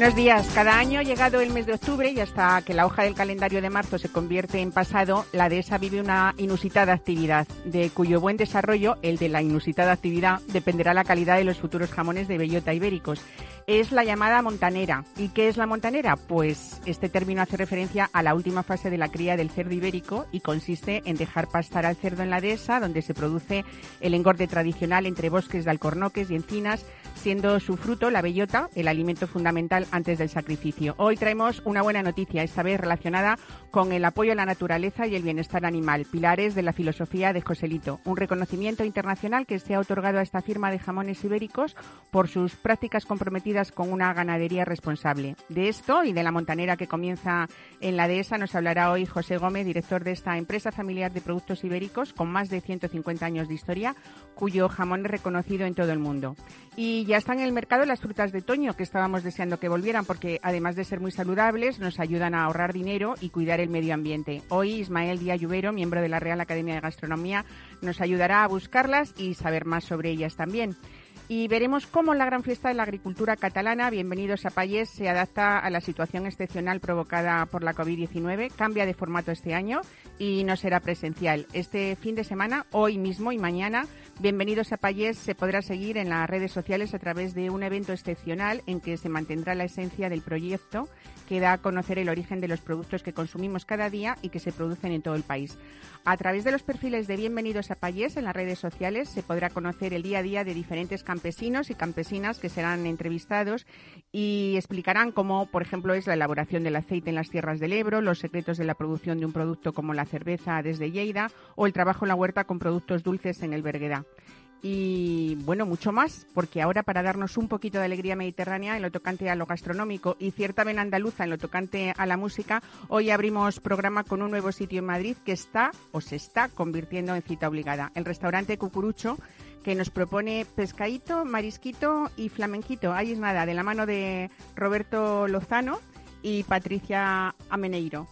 Buenos días. Cada año, llegado el mes de octubre y hasta que la hoja del calendario de marzo se convierte en pasado, la dehesa vive una inusitada actividad, de cuyo buen desarrollo, el de la inusitada actividad, dependerá la calidad de los futuros jamones de bellota ibéricos. Es la llamada montanera. ¿Y qué es la montanera? Pues este término hace referencia a la última fase de la cría del cerdo ibérico y consiste en dejar pastar al cerdo en la dehesa, donde se produce el engorde tradicional entre bosques de alcornoques y encinas, siendo su fruto, la bellota, el alimento fundamental antes del sacrificio. Hoy traemos una buena noticia, esta vez relacionada con el apoyo a la naturaleza y el bienestar animal, pilares de la filosofía de Joselito, un reconocimiento internacional que se ha otorgado a esta firma de jamones ibéricos por sus prácticas comprometidas con una ganadería responsable. De esto y de la montanera que comienza en la dehesa nos hablará hoy José Gómez, director de esta empresa familiar de productos ibéricos con más de 150 años de historia, cuyo jamón es reconocido en todo el mundo. Y ya están en el mercado las frutas de otoño que estábamos deseando que volvieran porque además de ser muy saludables nos ayudan a ahorrar dinero y cuidar el medio ambiente. Hoy Ismael Díaz Lluvero, miembro de la Real Academia de Gastronomía, nos ayudará a buscarlas y saber más sobre ellas también y veremos cómo la gran fiesta de la agricultura catalana, Bienvenidos a Payés, se adapta a la situación excepcional provocada por la COVID-19, cambia de formato este año y no será presencial. Este fin de semana, hoy mismo y mañana, Bienvenidos a Payés se podrá seguir en las redes sociales a través de un evento excepcional en que se mantendrá la esencia del proyecto que da a conocer el origen de los productos que consumimos cada día y que se producen en todo el país. A través de los perfiles de Bienvenidos a Payés en las redes sociales se podrá conocer el día a día de diferentes campesinos y campesinas que serán entrevistados y explicarán cómo, por ejemplo, es la elaboración del aceite en las tierras del Ebro, los secretos de la producción de un producto como la cerveza desde Lleida o el trabajo en la huerta con productos dulces en el Berguedá y bueno, mucho más, porque ahora para darnos un poquito de alegría mediterránea en lo tocante a lo gastronómico y cierta vena andaluza en lo tocante a la música, hoy abrimos programa con un nuevo sitio en Madrid que está o se está convirtiendo en cita obligada, el restaurante Cucurucho que nos propone pescadito, marisquito y flamenquito. Ahí es nada, de la mano de Roberto Lozano y Patricia Ameneiro.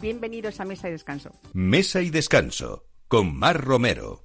Bienvenidos a Mesa y Descanso. Mesa y Descanso, con Mar Romero.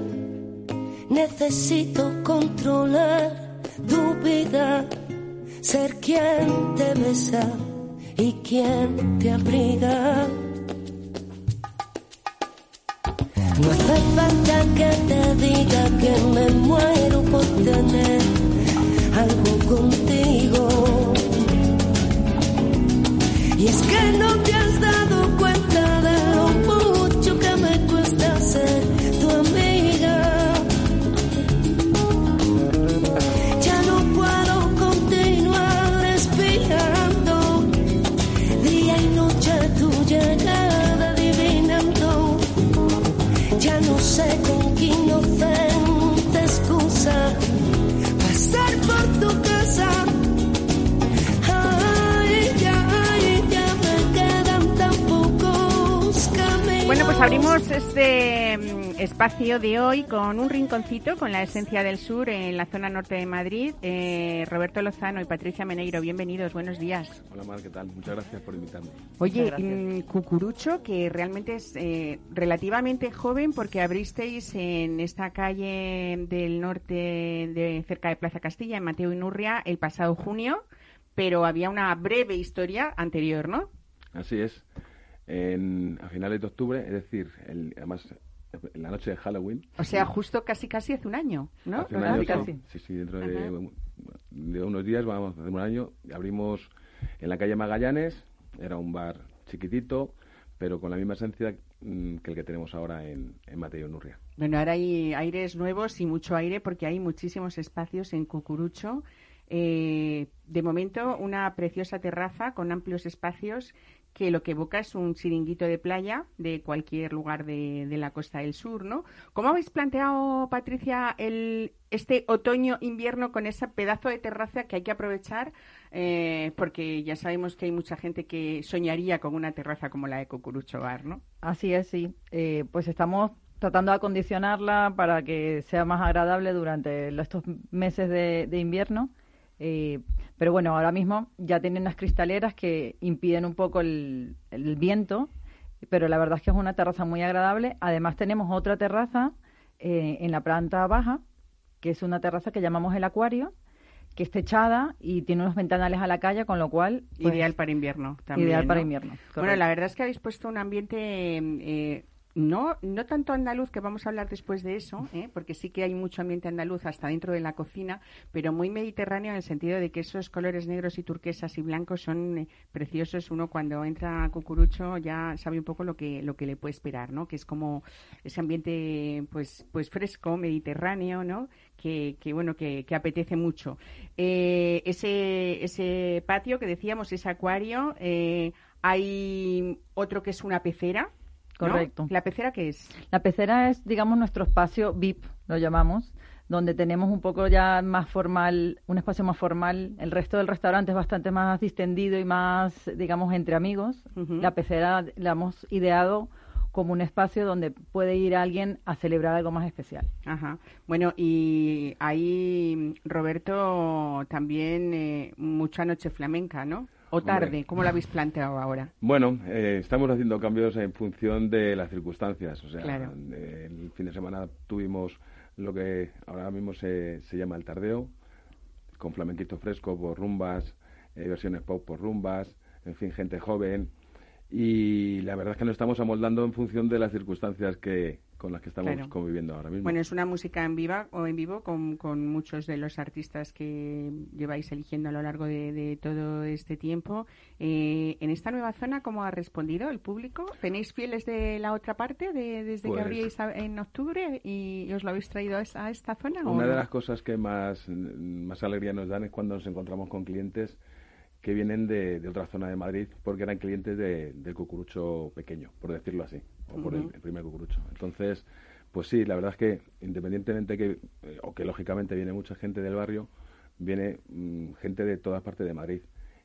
Necesito controlar tu vida, ser quien te besa y quien te abriga. No hace falta que te diga que me muero por tener algo contigo. Espacio de hoy con un rinconcito con la esencia del sur en la zona norte de Madrid. Eh, Roberto Lozano y Patricia Meneiro, bienvenidos, buenos días. Hola Mar, ¿qué tal? Muchas gracias por invitarme. Oye, mm, Cucurucho, que realmente es eh, relativamente joven porque abristeis en esta calle del norte de cerca de Plaza Castilla, en Mateo Inurria, el pasado junio, pero había una breve historia anterior, ¿no? Así es. En- a finales de octubre, es decir, el- además en la noche de Halloween. O sea, justo casi casi hace un año, ¿no? Hace un año, Casi. sí, sí, dentro de, unos días, vamos a hacer un año, abrimos en la calle Magallanes, era un bar chiquitito, pero con la misma esencia mm, que el que tenemos ahora en, en Mateo Nurria. Bueno, ahora hay aires nuevos y mucho aire porque hay muchísimos espacios en Cucurucho. Eh, de momento, una preciosa terraza con amplios espacios que lo que evoca es un chiringuito de playa de cualquier lugar de, la costa del sur, ¿no? ¿Cómo habéis planteado, Patricia, el, este otoño-invierno con ese pedazo de terraza que hay que aprovechar? Eh, porque ya sabemos que hay mucha gente que soñaría con una terraza como la de Cucurucho Bar, ¿no? Así es, sí. Eh, pues estamos tratando de acondicionarla para que sea más agradable durante estos meses de invierno. Eh, pero bueno, ahora mismo ya tienen unas cristaleras que impiden un poco el, el, viento, pero la verdad es que es una terraza muy agradable. Además tenemos otra terraza eh, en la planta baja, que es una terraza que llamamos el acuario, que es techada y tiene unos ventanales a la calle, con lo cual... Pues, ideal para invierno también. Ideal ¿no? para invierno. Correcto. Bueno, la verdad es que habéis puesto un ambiente eh, no, no tanto andaluz, que vamos a hablar después de eso, ¿eh? porque sí que hay mucho ambiente andaluz hasta dentro de la cocina, pero muy mediterráneo en el sentido de que esos colores negros y turquesas y blancos son eh, preciosos. Uno cuando entra a Cucurucho ya sabe un poco lo que, lo que le puede esperar, ¿no? que es como ese ambiente pues, pues fresco, mediterráneo, ¿no? Que, que, bueno que, apetece mucho eh, ese ese patio que decíamos ese acuario eh, hay otro que es una pecera Correcto. ¿no? ¿La pecera qué es? La pecera es, digamos, nuestro espacio VIP, lo llamamos, donde tenemos un poco ya más formal, un espacio más formal. El resto del restaurante es bastante más distendido y más, digamos, entre amigos. Uh -huh. La pecera la hemos ideado como un espacio donde puede ir alguien a celebrar algo más especial. Ajá. Bueno, y ahí, Roberto, también eh, mucha noche flamenca, ¿no? ¿O tarde? Hombre. ¿Cómo lo habéis planteado ahora? Bueno, eh, estamos haciendo cambios en función de las circunstancias. O sea, claro. el fin de semana tuvimos lo que ahora mismo se, se llama el tardeo, con flamenquito fresco por rumbas, eh, versiones pop por rumbas, en fin, gente joven. Y la verdad es que nos estamos amoldando en función de las circunstancias que, con las que estamos claro. conviviendo ahora mismo. Bueno, es una música en viva o en vivo con, con muchos de los artistas que lleváis eligiendo a lo largo de, de todo este tiempo. Eh, en esta nueva zona, ¿cómo ha respondido el público? ¿Tenéis fieles de la otra parte de, desde pues, que abrís en octubre y os lo habéis traído a esta, a esta zona? Una de las cosas que más, más alegría nos dan es cuando nos encontramos con clientes que vienen de, de, otra zona de Madrid porque eran clientes de, del cucurucho pequeño, por decirlo así, o uh -huh. por el, el, primer cucurucho. Entonces, pues sí, la verdad es que independientemente que, eh, o que lógicamente viene mucha gente del barrio, viene mmm, gente de todas partes de Madrid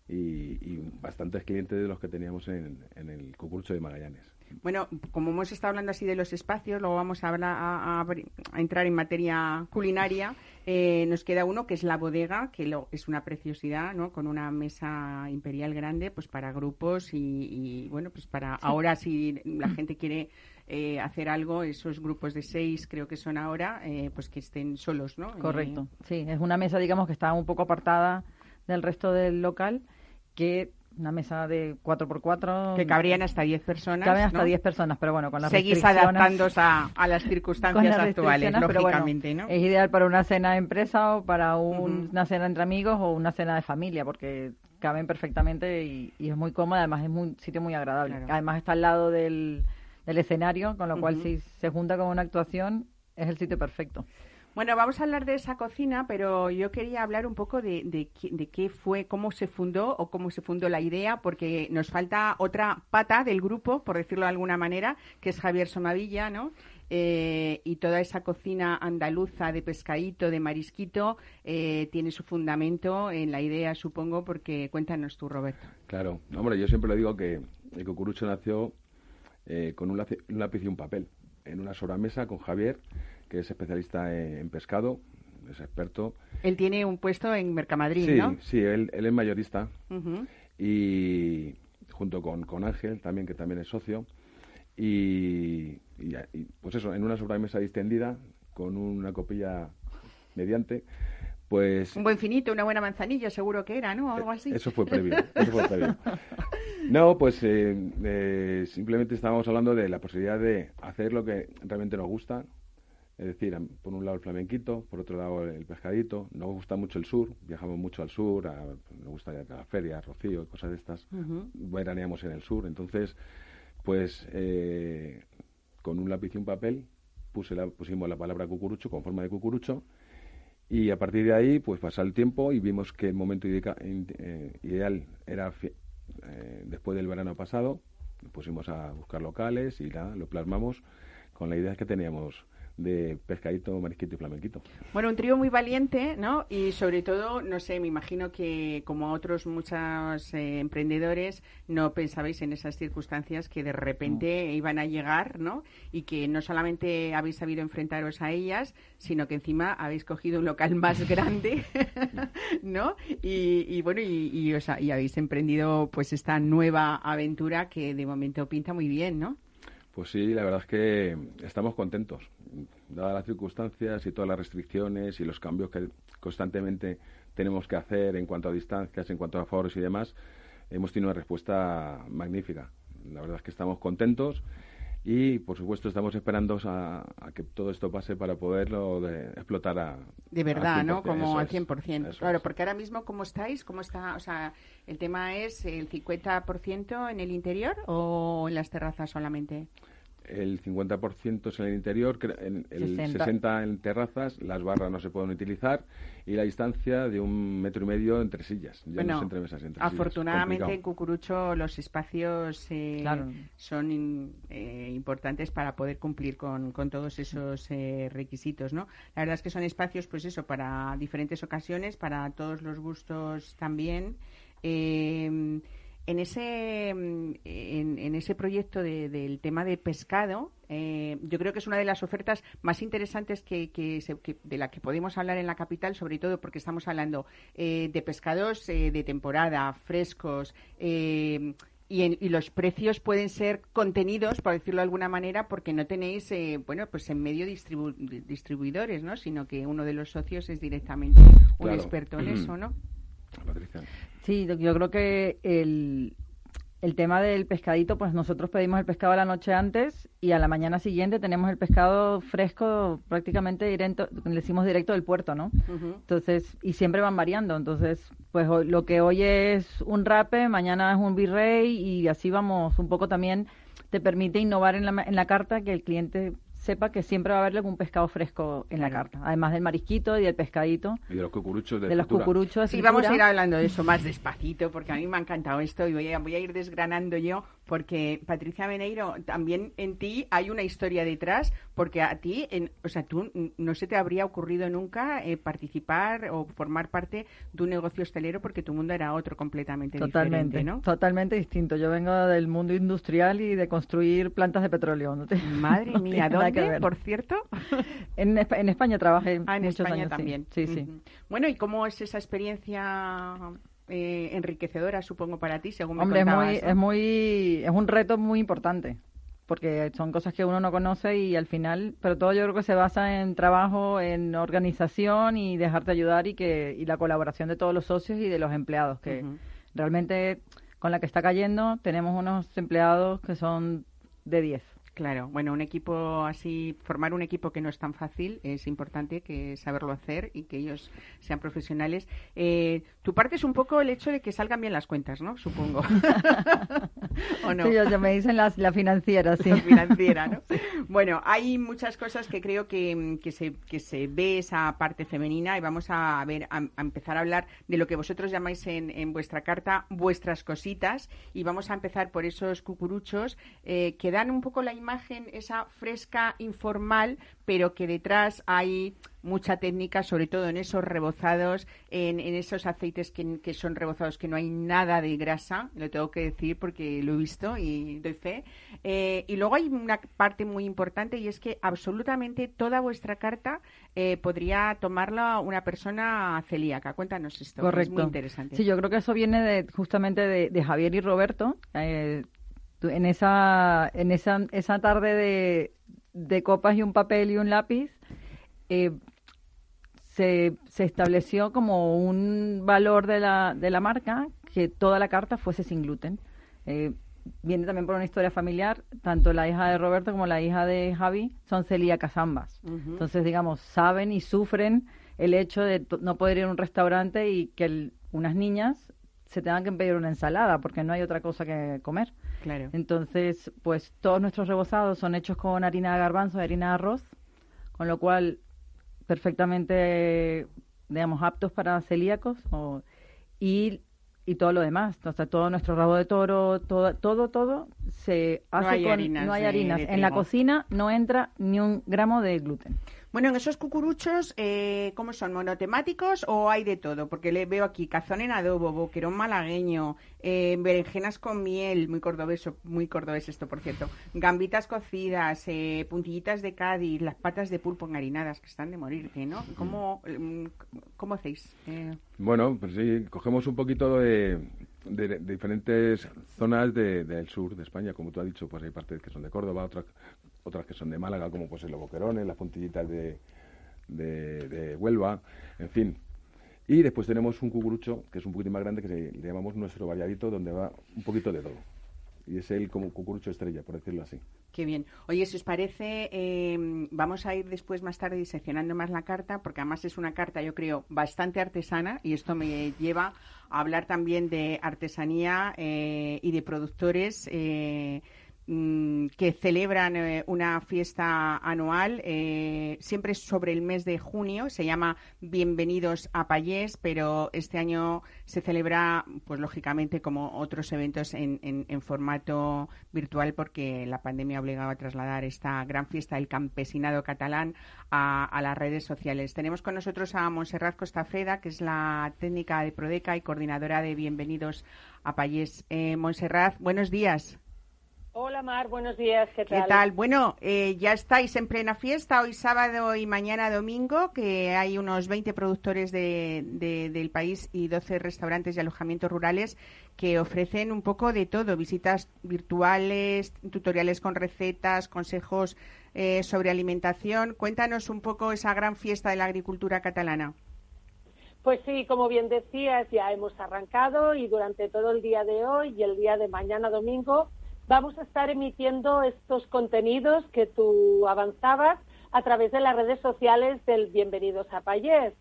y, y, bastantes clientes de los que teníamos en, en el cucurucho de Magallanes. Bueno, como hemos estado hablando así de los espacios, luego vamos a, hablar, a, a, a entrar en materia culinaria. Eh, nos queda uno que es la bodega, que lo, es una preciosidad, ¿no? Con una mesa imperial grande, pues para grupos y, y bueno, pues para sí. ahora si la gente quiere eh, hacer algo, esos grupos de seis creo que son ahora, eh, pues que estén solos, ¿no? Correcto. Sí, es una mesa, digamos, que está un poco apartada del resto del local, que una mesa de 4x4. Que cabrían hasta 10 personas. Caben hasta ¿no? 10 personas, pero bueno, con las Seguís adaptándose a, a, las circunstancias las actuales, lógicamente, bueno, ¿no? Es ideal para una cena de empresa o para un, uh -huh. una cena entre amigos o una cena de familia, porque caben perfectamente y, y es muy cómoda, además es un sitio muy agradable. Claro. Además está al lado del, del escenario, con lo uh -huh. cual si se junta con una actuación es el sitio perfecto. Bueno, vamos a hablar de esa cocina, pero yo quería hablar un poco de, de, qué fue, cómo se fundó o cómo se fundó la idea, porque nos falta otra pata del grupo, por decirlo de alguna manera, que es Javier Somavilla, ¿no? Eh, y toda esa cocina andaluza de pescadito, de marisquito, eh, tiene su fundamento en la idea, supongo, porque cuéntanos tú, Roberto. Claro, hombre, yo siempre le digo que el cucurucho nació eh, con un un lápiz y un papel, en una sobremesa con Javier que es especialista en pescado, es experto. Él tiene un puesto en Mercamadrid, sí, ¿no? Sí, él, él es mayorista. Uh -huh. Y junto con, con, Ángel, también, que también es socio. Y, y, y, pues eso, en una sobremesa distendida, con una copilla mediante, pues... Un buen finito, una buena manzanilla, seguro que era, ¿no? Algo así. Eso fue previo, eso fue previo. No, pues eh, eh, simplemente estábamos hablando de la posibilidad de hacer lo que realmente nos gusta, es decir, por un lado el flamenquito, por otro lado el pescadito. Nos gusta mucho el sur, viajamos mucho al sur, a, nos gusta ir a la feria, a Rocío, cosas de estas. Uh -huh. Veraneamos en el sur. Entonces, Pues eh, con un lápiz y un papel puse la, pusimos la palabra cucurucho con forma de cucurucho y a partir de ahí pues pasa el tiempo y vimos que el momento eh, ideal era eh, después del verano pasado. Nos pusimos a buscar locales y nada, lo plasmamos con la idea que teníamos de pescadito, marisquito y flamenquito. Bueno, un trío muy valiente, ¿no? Y sobre todo, no sé, me imagino que como otros muchos eh, emprendedores no pensabais en esas circunstancias que de repente iban a llegar, ¿no? Y que no solamente habéis sabido enfrentaros a ellas, sino que encima habéis cogido un local más grande, ¿no? Y, bueno, y, y, y habéis emprendido pues esta nueva aventura que de momento pinta muy bien, ¿no? Pues sí, la verdad es que estamos contentos. Dadas las circunstancias y todas las restricciones y los cambios que constantemente tenemos que hacer en cuanto a distancias, en cuanto a foros y demás, hemos tenido una respuesta magnífica. La verdad es que estamos contentos y, por supuesto, estamos esperando a, que todo esto pase para poderlo explotar a. De verdad, ¿no? Como al 100%. claro, porque ahora mismo, ¿cómo estáis? ¿Cómo está? O sea, ¿el tema es el 50% en el interior o en las terrazas solamente? El 50% es en el interior, el 60. en terrazas, las barras no se pueden utilizar y la distancia de un metro y medio entre sillas, bueno, entre mesas. afortunadamente en Cucurucho los espacios eh, son eh, importantes para poder cumplir con, con todos esos eh, requisitos, ¿no? La verdad es que son espacios, pues eso, para diferentes ocasiones, para todos los gustos también. Eh, en ese, mm, en, ese proyecto del tema de pescado, eh, yo creo que es una de las ofertas más interesantes que, de la que podemos hablar en la capital, sobre todo porque estamos hablando eh, de pescados eh, de temporada, frescos. Y, y, los precios pueden ser contenidos, por decirlo de alguna manera, porque no tenéis, bueno, pues en medio distribuidores, ¿no? Sino que uno de los socios es directamente un experto en eso, ¿no? Patricia. Sí, yo creo que el, el tema del pescadito, pues nosotros pedimos el pescado la noche antes y a la mañana siguiente tenemos el pescado fresco prácticamente directo, le decimos directo del puerto, ¿no? Entonces, y siempre van variando. Entonces, pues lo que hoy es un rape, mañana es un virrey y así vamos un poco también. Te permite innovar en la, en la carta que el cliente sepa que siempre va a haber algún pescado fresco en la carta, además del marisquito y del pescadito. Y de los cucuruchos de, de los cucuruchos. Sí, vamos a ir hablando de eso más despacito, porque a mí me ha encantado esto y voy a, voy a ir desgranando yo, porque Patricia Beneiro, también en ti hay una historia detrás, porque a ti, en, o sea, tú no se te habría ocurrido nunca eh, participar o formar parte de un negocio hostelero porque tu mundo era otro completamente totalmente, diferente, ¿no? Totalmente distinto. Yo vengo del mundo industrial y de construir plantas de petróleo. Madre mía, ¿dónde? por cierto? en, en, España trabajé ah, en muchos España años, también. Sí, sí. Bueno, ¿y cómo es esa experiencia eh, enriquecedora, supongo, para ti, según me Hombre, es muy, es muy, es un reto muy importante porque son cosas que uno no conoce y al final, pero todo yo creo que se basa en trabajo, en organización y dejarte ayudar y que y la colaboración de todos los socios y de los empleados que realmente con la que está cayendo tenemos unos empleados que son de 10. Claro, bueno, un equipo así, formar un equipo que no es tan fácil, es importante que saberlo hacer y que ellos sean profesionales. Eh, tu parte es un poco el hecho de que salgan bien las cuentas, ¿no? Supongo. ¿O no? Sí, yo, me dicen la, financiera, sí. La financiera, ¿no? Bueno, hay muchas cosas que creo que, que, se, que se ve esa parte femenina y vamos a ver, a, empezar a hablar de lo que vosotros llamáis en, en, vuestra carta vuestras cositas y vamos a empezar por esos cucuruchos eh, que dan un poco la imagen imagen esa fresca, informal, pero que detrás hay mucha técnica, sobre todo en esos rebozados, en, esos aceites que, son rebozados, que no hay nada de grasa, lo tengo que decir porque lo he visto y doy fe. Eh, y luego hay una parte muy importante y es que absolutamente toda vuestra carta eh, podría tomarla una persona celíaca. Cuéntanos esto, Correcto. es muy interesante. Sí, yo creo que eso viene de, justamente de, Javier y Roberto. Eh, en esa, en esa, esa tarde de, de copas y un papel y un lápiz, eh, se, se, estableció como un valor de la, de la marca que toda la carta fuese sin gluten. Eh, viene también por una historia familiar, tanto la hija de Roberto como la hija de Javi son celíacas ambas. Entonces, digamos, saben y sufren el hecho de no poder ir a un restaurante y que unas niñas se tengan que pedir una ensalada porque no hay otra cosa que comer. Claro. Entonces, pues todos nuestros rebozados son hechos con harina de garbanzo harina de arroz, con lo cual perfectamente, digamos, aptos para celíacos y, y todo lo demás. O sea, todo nuestro rabo de toro, todo, todo, todo se hace con... no hay harinas. en la cocina no entra ni un gramo de gluten. Bueno, en esos cucuruchos, eh, ¿cómo son? ¿Monotemáticos o hay de todo? Porque le veo aquí cazón en adobo, boquerón malagueño, eh, berenjenas con miel, muy cordobés, muy cordobés esto, por cierto, gambitas cocidas, eh, puntillitas de Cádiz, las patas de pulpo enharinadas, que están de morir, ¿no? ¿Cómo, mm, cómo hacéis? Eh, bueno, pues sí, cogemos un poquito de, diferentes zonas del sur de España, como tú has dicho, pues hay partes que son de Córdoba, otras otras que son de Málaga, como pues los boquerones, las puntillitas de, de, Huelva, en fin. Y después tenemos un cucurucho, que es un poquito más grande, que le llamamos nuestro variadito, donde va un poquito de todo. Y es el como cucurucho estrella, por decirlo así. Qué bien. Oye, si os parece, em, vamos a ir después más tarde diseccionando más la carta, porque además es una carta, yo creo, bastante artesana y esto me lleva a hablar también de artesanía eh, y de productores. Eh, Mm, que celebran eh, una fiesta anual, eh, siempre sobre el mes de junio, se llama Bienvenidos a Payés, pero este año se celebra, pues lógicamente, como otros eventos en, en, formato virtual, porque la pandemia ha obligado a trasladar esta gran fiesta del campesinado catalán a, las redes sociales. Tenemos con nosotros a Monserrat Costafreda, que es la técnica de Prodeca y coordinadora de Bienvenidos a Payés. Eh, Monserrat, buenos días. Hola Mar, buenos días, ¿qué tal? ¿Qué tal? Bueno, eh, ya estáis en plena fiesta, hoy sábado y mañana domingo, que hay unos 20 productores de, del país y 12 restaurantes y alojamientos rurales que ofrecen un poco de todo, visitas virtuales, tutoriales con recetas, consejos eh, sobre alimentación. Cuéntanos un poco esa gran fiesta de la agricultura catalana. Pues sí, como bien decías, ya hemos arrancado y durante todo el día de hoy y el día de mañana domingo vamos a estar emitiendo estos contenidos que tú avanzabas a través de las redes sociales del Bienvenidos a Payés.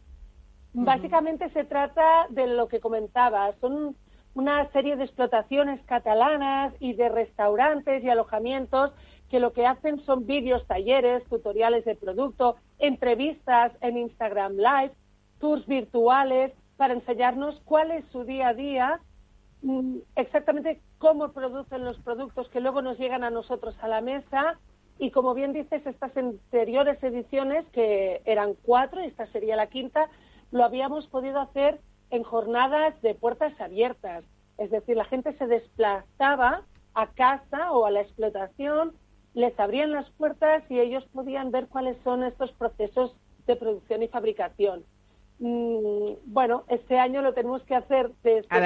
Básicamente se trata de lo que comentabas, son una serie de explotaciones catalanas y de restaurantes y alojamientos que lo que hacen son vídeos, talleres, tutoriales de producto, entrevistas en Instagram Live, tours virtuales para enseñarnos cuál es su día a día exactamente cómo producen los productos que luego nos llegan a nosotros a la mesa y como bien dices, estas anteriores ediciones, que eran cuatro, y esta sería la quinta, lo habíamos podido hacer en jornadas de puertas abiertas. Es decir, la gente se desplazaba a casa o a la explotación, les abrían las puertas y ellos podían ver cuáles son estos procesos de producción y fabricación. Mm, bueno, este año lo tenemos que hacer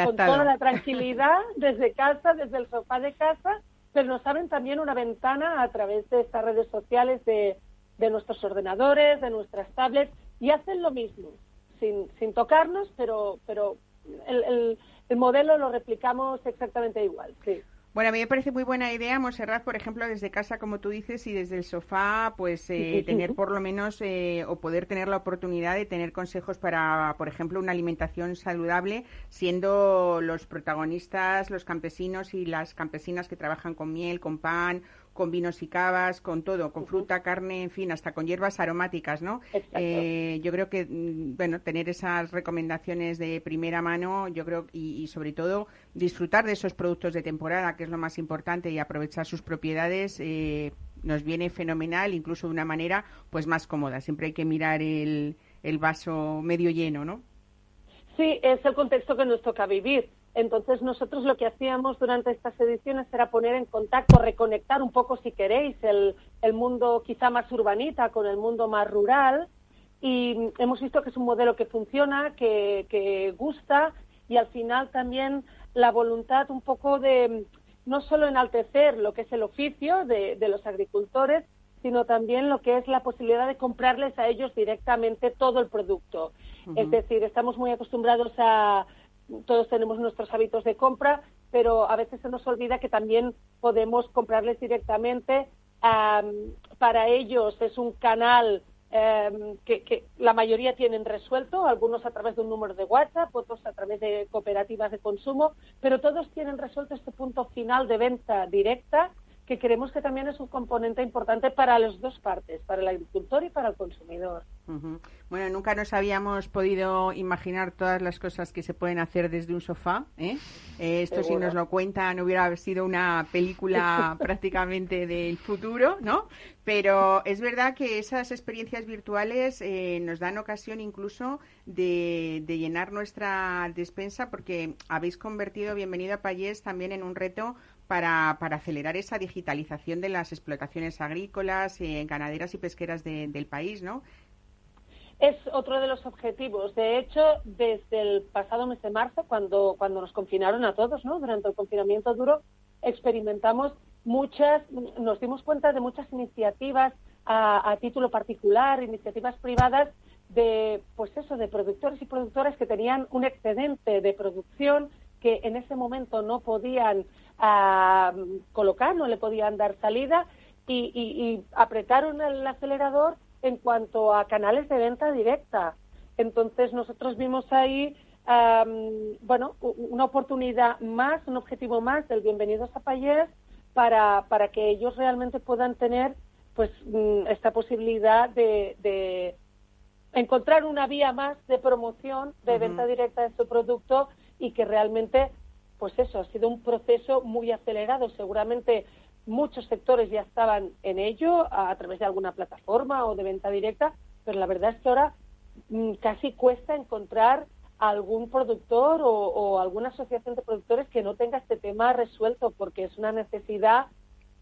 con toda la tranquilidad, desde casa, desde el sofá de casa, pero nos abren también una ventana a través de estas redes sociales de, nuestros ordenadores, de nuestras tablets, y hacen lo mismo, sin, sin tocarnos, pero, pero el, el, el modelo lo replicamos exactamente igual. Sí. Bueno, a mí me parece muy buena idea, Monserrat, por ejemplo, desde casa, como tú dices, y desde el sofá, pues eh, tener por lo menos eh, o poder tener la oportunidad de tener consejos para, por ejemplo, una alimentación saludable, siendo los protagonistas los campesinos y las campesinas que trabajan con miel, con pan con vinos y cavas, con todo, con fruta, carne, en fin, hasta con hierbas aromáticas, ¿no? Eh, yo creo que, mm, bueno, tener esas recomendaciones de primera mano, yo creo, y, sobre todo disfrutar de esos productos de temporada, que es lo más importante, y aprovechar sus propiedades, eh, nos viene fenomenal, incluso de una manera, pues, más cómoda. Siempre hay que mirar el, el vaso medio lleno, ¿no? Sí, es el contexto que nos toca vivir entonces nosotros lo que hacíamos durante estas ediciones era poner en contacto, reconectar un poco, si queréis, el, mundo quizá más urbanita con el mundo más rural. Y hemos visto que es un modelo que funciona, que, gusta y al final también la voluntad un poco de no solo enaltecer lo que es el oficio de, los agricultores, sino también lo que es la posibilidad de comprarles a ellos directamente todo el producto. Es decir, estamos muy acostumbrados a, todos tenemos nuestros hábitos de compra, pero a veces se nos olvida que también podemos comprarles directamente. para ellos es un canal em, que, la mayoría tienen resuelto, algunos a través de un número de WhatsApp, otros a través de cooperativas de consumo, pero todos tienen resuelto este punto final de venta directa que creemos que también es un componente importante para las dos partes, para el agricultor y para el consumidor. Bueno, nunca nos habíamos podido imaginar todas las cosas que se pueden hacer desde un sofá. ¿eh? eh esto, si nos lo cuentan, hubiera sido una película prácticamente del futuro, ¿no? Pero es verdad que esas experiencias virtuales eh, nos dan ocasión incluso de, de, llenar nuestra despensa porque habéis convertido Bienvenido a Payés también en un reto para, para acelerar esa digitalización de las explotaciones agrícolas, eh, ganaderas y pesqueras del país, ¿no? Es otro de los objetivos. De hecho, desde el pasado mes de marzo, cuando, cuando nos confinaron a todos, ¿no? Durante el confinamiento duro, experimentamos muchas, nos dimos cuenta de muchas iniciativas a, a título particular, iniciativas privadas de, pues eso, de productores y productoras que tenían un excedente de producción que en ese momento no podían a colocar, no le podían dar salida y, apretaron el acelerador en cuanto a canales de venta directa. Entonces nosotros vimos ahí, bueno, una oportunidad más, un objetivo más del Bienvenidos a Payés para, para que ellos realmente puedan tener pues mm, esta posibilidad de, encontrar una vía más de promoción, de venta directa de su producto y que realmente pues eso, ha sido un proceso muy acelerado. Seguramente muchos sectores ya estaban en ello a, través de alguna plataforma o de venta directa, pero la verdad es que ahora mm, casi cuesta encontrar algún productor o, o, alguna asociación de productores que no tenga este tema resuelto porque es una necesidad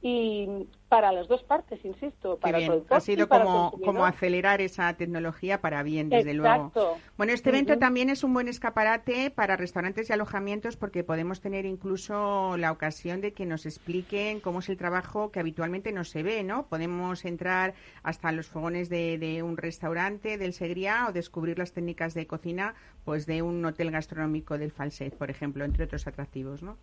y para las dos partes, insisto, para el productor ha sido como, como acelerar esa tecnología para bien, desde luego. Bueno, este evento también es un buen escaparate para restaurantes y alojamientos porque podemos tener incluso la ocasión de que nos expliquen cómo es el trabajo que habitualmente no se ve, ¿no? Podemos entrar hasta los fogones de, de un restaurante del Segriá o descubrir las técnicas de cocina pues de un hotel gastronómico del Falset, por ejemplo, entre otros atractivos, ¿no?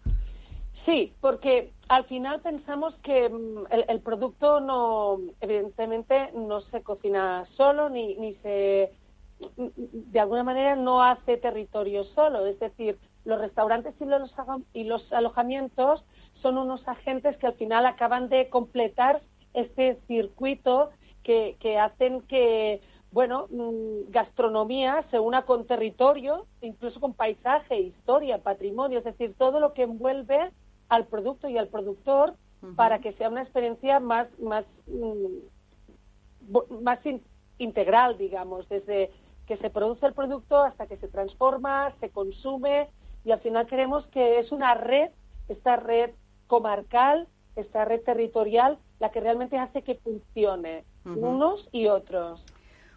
Sí, porque al final pensamos que mm, el, producto no, evidentemente, no se cocina solo ni, ni se, de alguna manera, no hace territorio solo. Es decir, los restaurantes y los, y los alojamientos son unos agentes que al final acaban de completar este circuito que, que hacen que, bueno, mm, gastronomía se una con territorio, incluso con paisaje, historia, patrimonio, es decir, todo lo que envuelve al producto y al productor para que sea una experiencia más, más, mm, más integral, digamos, desde que se produce el producto hasta que se transforma, se consume y al final queremos que es una red, esta red comarcal, esta red territorial, la que realmente hace que funcione unos y otros.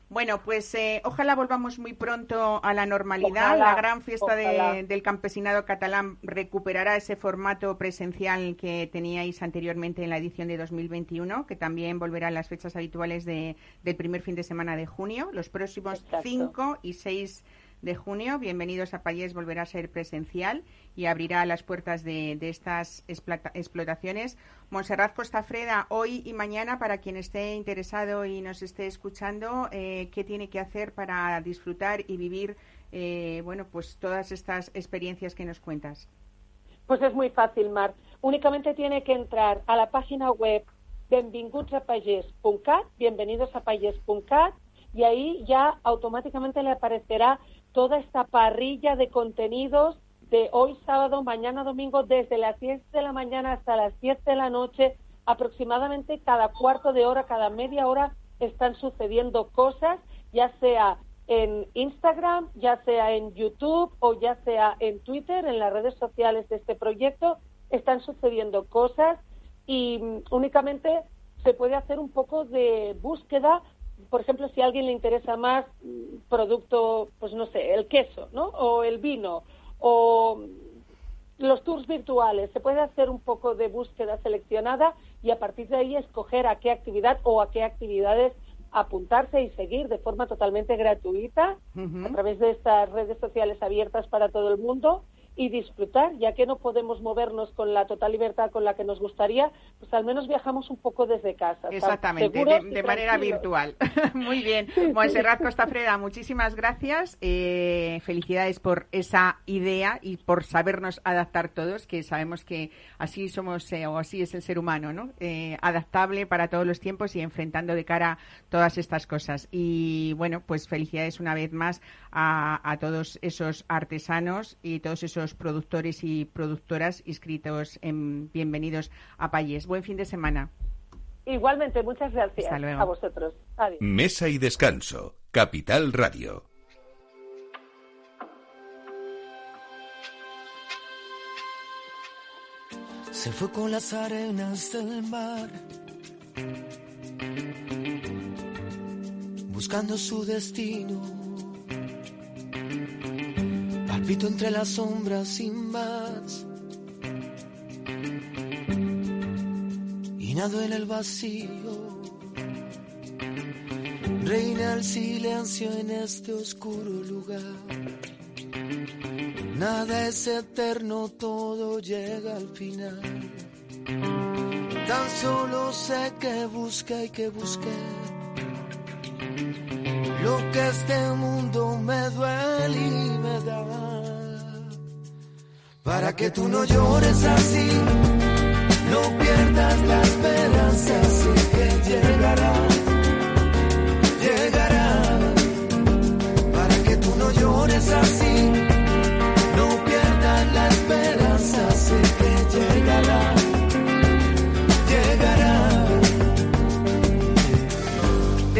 Bueno, pues eh, ojalá volvamos muy pronto a la normalidad. la gran fiesta del campesinado catalán recuperará ese formato presencial que teníais anteriormente en la edición de 2021, que también volverá a las fechas habituales de, del primer fin de semana de junio. Los próximos 5 y 6 de junio. Bienvenidos a Payés volverá a ser presencial y abrirá las puertas de, estas explotaciones. Monserrat Costafreda, hoy y mañana, para quien esté interesado y nos esté escuchando, eh, ¿qué tiene que hacer para disfrutar y vivir eh, bueno, pues todas estas experiencias que nos cuentas? Pues es muy fácil, Mar. Únicamente tiene que entrar a la página web bienvenidos a y ahí ya automáticamente le aparecerá toda esta parrilla de contenidos de hoy sábado, mañana domingo, desde las 10 de la mañana hasta las 7 de la noche, aproximadamente cada cuarto de hora, cada media hora, están sucediendo cosas, ya sea en Instagram, ya sea en YouTube o ya sea en Twitter, en las redes sociales de este proyecto, están sucediendo cosas y mm, únicamente se puede hacer un poco de búsqueda por ejemplo, si a alguien le interesa más mm, producto, pues no sé, el queso, ¿no? O el vino, o los tours virtuales, se puede hacer un poco de búsqueda seleccionada y a partir de ahí escoger a qué actividad o a qué actividades apuntarse y seguir de forma totalmente gratuita a través de estas redes sociales abiertas para todo el mundo y disfrutar, ya que no podemos movernos con la total libertad con la que nos gustaría, pues al menos viajamos un poco desde casa. Exactamente, de, manera virtual. Muy bien. Monserrat Costafreda, muchísimas gracias. Eh, felicidades por esa idea y por sabernos adaptar todos, que sabemos que así somos eh, o así es el ser humano, ¿no? Eh, adaptable para todos los tiempos y enfrentando de cara todas estas cosas. Y bueno, pues felicidades una vez más a, a todos esos artesanos y todos esos productores y productoras inscritos en Bienvenidos a Payés. Buen fin de semana. Igualmente, muchas gracias a vosotros. Mesa y descanso, Capital Radio. Se fue con las arenas del mar, buscando su destino Palpito entre las sombras sin más. Y nado en el vacío. Reina el silencio en este oscuro lugar. Nada es eterno, todo llega al final. Tan solo sé que busca y que busqué lo que este mundo me duele y me da para que tú no llores así, no pierdas la esperanza, así que llegará, llegará, para que tú no llores así,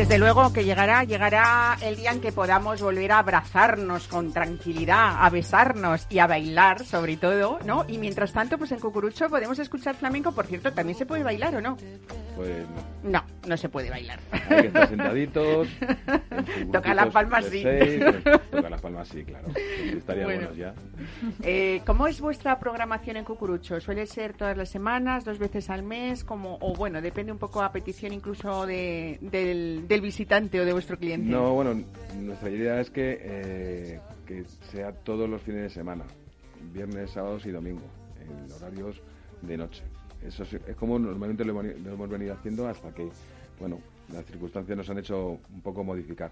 Desde luego que llegará, llegará el día en que podamos volver a abrazarnos con tranquilidad, a besarnos y a bailar, sobre todo, ¿no? Y mientras tanto, pues en Cucurucho podemos escuchar flamenco. Por cierto, ¿también se puede bailar o no? Pues no. No, no se puede bailar. Hay que estar sentaditos. Toca las palmas, sí. toca las palmas, sí, claro. Estaría bueno. ya. Eh, ¿Cómo es vuestra programación en Cucurucho? ¿Suele ser todas las semanas, dos veces al mes? Como, o bueno, depende un poco a petición incluso de, del del visitante o de vuestro cliente? No, bueno, nuestra idea es que, eh, que sea todos los fines de semana, viernes, sábados y domingo, en horarios de noche. Eso es, como normalmente lo, hemos venido haciendo hasta que, bueno, las circunstancias nos han hecho un poco modificar.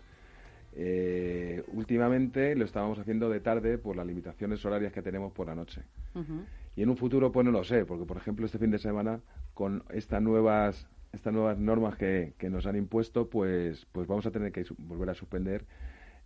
Eh, últimamente lo estábamos haciendo de tarde por las limitaciones horarias que tenemos por la noche. Y en un futuro, pues no lo sé, porque por ejemplo este fin de semana, con estas nuevas estas nuevas normas que, que, nos han impuesto, pues, pues vamos a tener que volver a suspender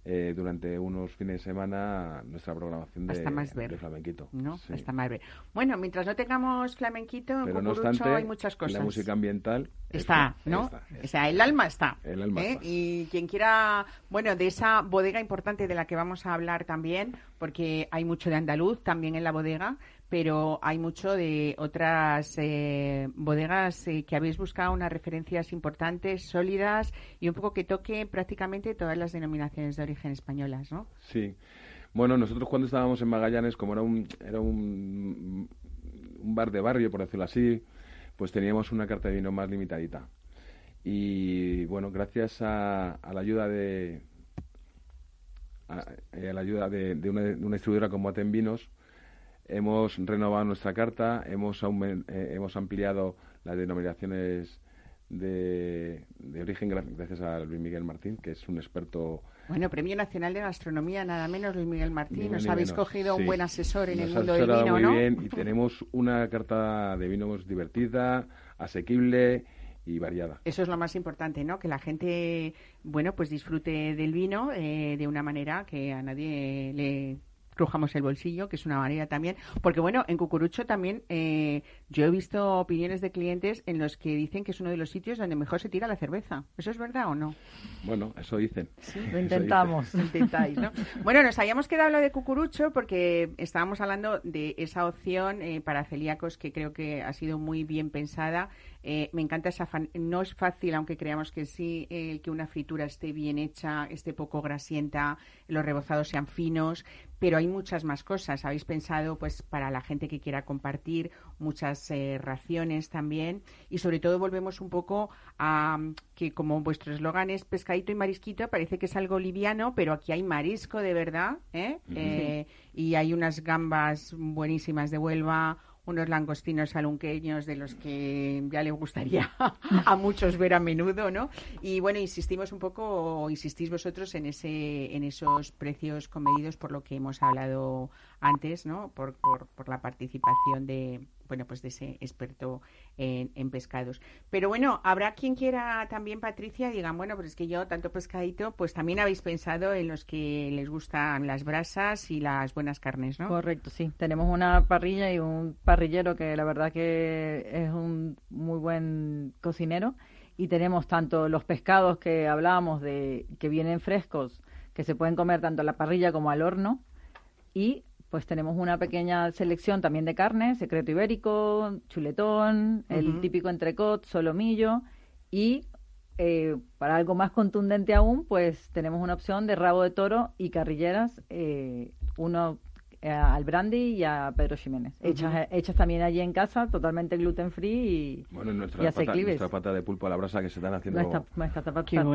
eh, durante unos fines de semana nuestra programación de, de flamenquito. ¿no? Está más Bueno, mientras no tengamos flamenquito, Pero no obstante, hay muchas cosas. La música ambiental está, ¿no? O sea, el alma está. El alma ¿eh? Y quien quiera, bueno, de esa bodega importante de la que vamos a hablar también, porque hay mucho de andaluz también en la bodega, pero hay mucho de otras eh, bodegas eh, que habéis buscado unas referencias importantes, sólidas y un poco que toque prácticamente todas las denominaciones de origen españolas, ¿no? Sí. Bueno, nosotros cuando estábamos en Magallanes, como era un, era un, un bar de barrio, por decirlo así, pues teníamos una carta de vino más limitadita. Y bueno, gracias a, la ayuda de a, eh, la ayuda de, una, de una distribuidora como Aten Vinos, hemos renovado nuestra carta, hemos, eh, hemos ampliado las denominaciones de, origen gracias a Luis Miguel Martín, que es un experto. Bueno, Premio Nacional de Gastronomía, nada menos Luis Miguel Martín. Nos habéis cogido un buen asesor en el mundo del vino, muy ¿no? Bien, y tenemos una carta de vinos divertida, asequible y variada. Eso es lo más importante, ¿no? Que la gente, bueno, pues disfrute del vino eh, de una manera que a nadie le crujamos el bolsillo, que es una manera también, porque bueno, en Cucurucho también eh, yo he visto opiniones de clientes en los que dicen que es uno de los sitios donde mejor se tira la cerveza. ¿Eso es verdad o no? Bueno, eso dicen. Sí, lo intentamos. Intentáis, ¿no? Bueno, nos habíamos quedado lo de Cucurucho porque estábamos hablando de esa opción eh, para celíacos que creo que ha sido muy bien pensada eh, me encanta esa no es fácil, aunque creamos que sí, que una fritura esté bien hecha, esté poco grasienta, los rebozados sean finos, pero hay muchas más cosas. Habéis pensado, pues, para la gente que quiera compartir, muchas eh, raciones también. Y sobre todo volvemos un poco a que, como vuestro eslogan es pescadito y marisquito, parece que es algo liviano, pero aquí hay marisco de verdad, ¿eh? eh y hay unas gambas buenísimas de Huelva, unos langostinos alunqueños de los que ya le gustaría a muchos ver a menudo, ¿no? Y bueno, insistimos un poco, o insistís vosotros en ese, en esos precios comedidos por lo que hemos hablado antes, ¿no? Por, por, por la participación de, bueno, pues de ese experto en, pescados. Pero bueno, habrá quien quiera también, Patricia, digan, bueno, pues es que yo tanto pescadito, pues también habéis pensado en los que les gustan las brasas y las buenas carnes, ¿no? Correcto, sí. Tenemos una parrilla y un parrillero que la verdad que es un muy buen cocinero y tenemos tanto los pescados que hablábamos de que vienen frescos, que se pueden comer tanto en la parrilla como al horno y pues tenemos una pequeña selección también de carne, secreto ibérico, chuletón, el típico entrecot, solomillo y eh, para algo más contundente aún, pues tenemos una opción de rabo de toro y carrilleras, eh, uno al Brandy y a Pedro Jiménez. hechas, hechas también allí en casa, totalmente gluten free y, bueno, nuestra, pata, nuestra pata de pulpo a la brasa que se están haciendo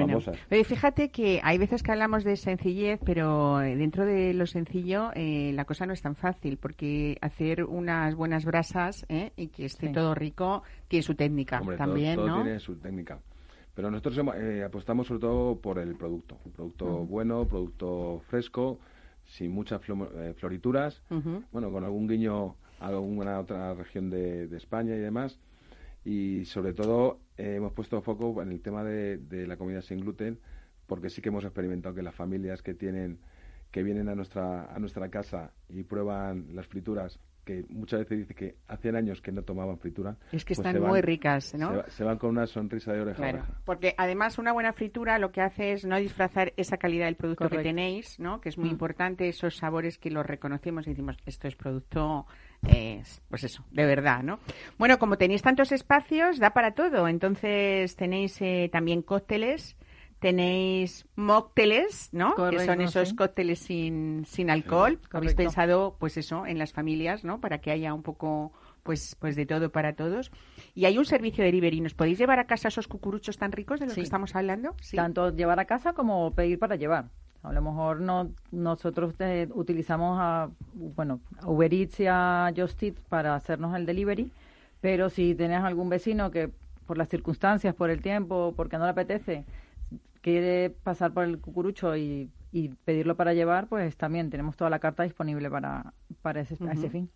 famosas. fíjate que hay veces que hablamos de sencillez, pero dentro de lo sencillo eh, la cosa no es tan fácil, porque hacer unas buenas brasas eh, y que esté todo rico tiene su técnica también, todo, tiene su técnica. Pero nosotros apostamos sobre todo por el producto. Un producto bueno, producto fresco, sin muchas eh, florituras, bueno, con algún guiño a alguna otra región de, España y demás. Y sobre todo eh, hemos puesto foco en el tema de, de, la comida sin gluten, porque sí que hemos experimentado que las familias que tienen que vienen a nuestra a nuestra casa y prueban las frituras que muchas veces dice que hacían años que no tomaban fritura. Es que pues están muy ricas, ¿no? Se, van con una sonrisa de oreja claro, Porque además una buena fritura lo que hace es no disfrazar esa calidad del producto que tenéis, ¿no? Que es muy mm. importante, esos sabores que los reconocemos y decimos, esto es producto pues eso, de verdad, ¿no? Bueno, como tenéis tantos espacios, da para todo. Entonces tenéis eh, también cócteles tenéis mocteles, ¿no? que son esos cócteles sin, sin alcohol. Habéis pensado, pues eso, en las familias, ¿no? Para que haya un poco, pues, pues de todo para todos. Y hay un servicio de delivery. ¿Nos podéis llevar a casa esos cucuruchos tan ricos de los que estamos hablando? Tanto llevar a casa como pedir para llevar. A lo mejor no nosotros eh, utilizamos a, bueno, a Uber Eats y a Just Eat para hacernos el delivery, pero si tenés algún vecino que por las circunstancias, por el tiempo, porque no le apetece, quiere pasar por el cucurucho y, pedirlo para llevar, pues también tenemos toda la carta disponible para, para ese, ese fin.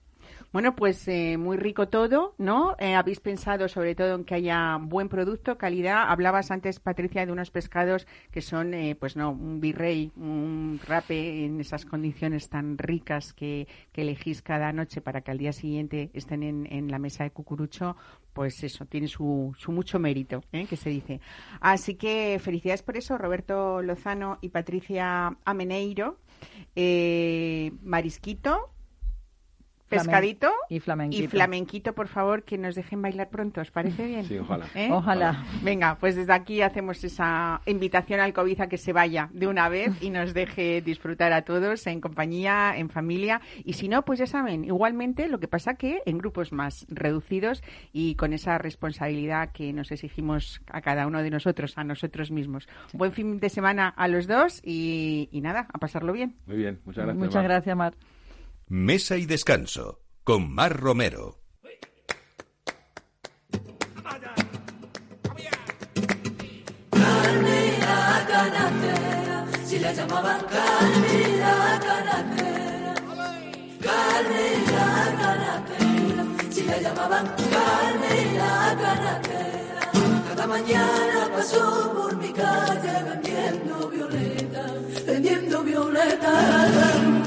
Bueno, pues eh, muy rico todo, ¿no? Eh, habéis pensado sobre todo en que haya buen producto, calidad. Hablabas antes, Patricia, de unos pescados que son, eh, pues no, un virrey, un rape en esas condiciones tan ricas que, elegís cada noche para que al día siguiente estén en, la mesa de cucurucho. Pues eso, tiene su, su mucho mérito, que se dice. Así que felicidades por eso, Roberto Lozano y Patricia Ameneiro. Marisquito, pescadito y flamenquito. y flamenquito, por favor, que nos dejen bailar pronto. ¿Os parece bien? Sí, ojalá. ¿Eh? Ojalá. Venga, pues desde aquí hacemos esa invitación al COVID a que se vaya de una vez y nos deje disfrutar a todos en compañía, en familia. Y si no, pues ya saben, igualmente lo que pasa que en grupos más reducidos y con esa responsabilidad que nos exigimos a cada uno de nosotros, a nosotros mismos. Buen fin de semana a los dos y, nada, a pasarlo bien. Muy bien, muchas gracias. Muchas gracias, Mar. Mesa y Descanso con Mar Romero. Carne la canastera, si la llamaban Carne la canastera. Carne la canastera, si la llamaban Carne la canastera. Cada mañana pasó por mi calle vendiendo violeta, vendiendo violeta.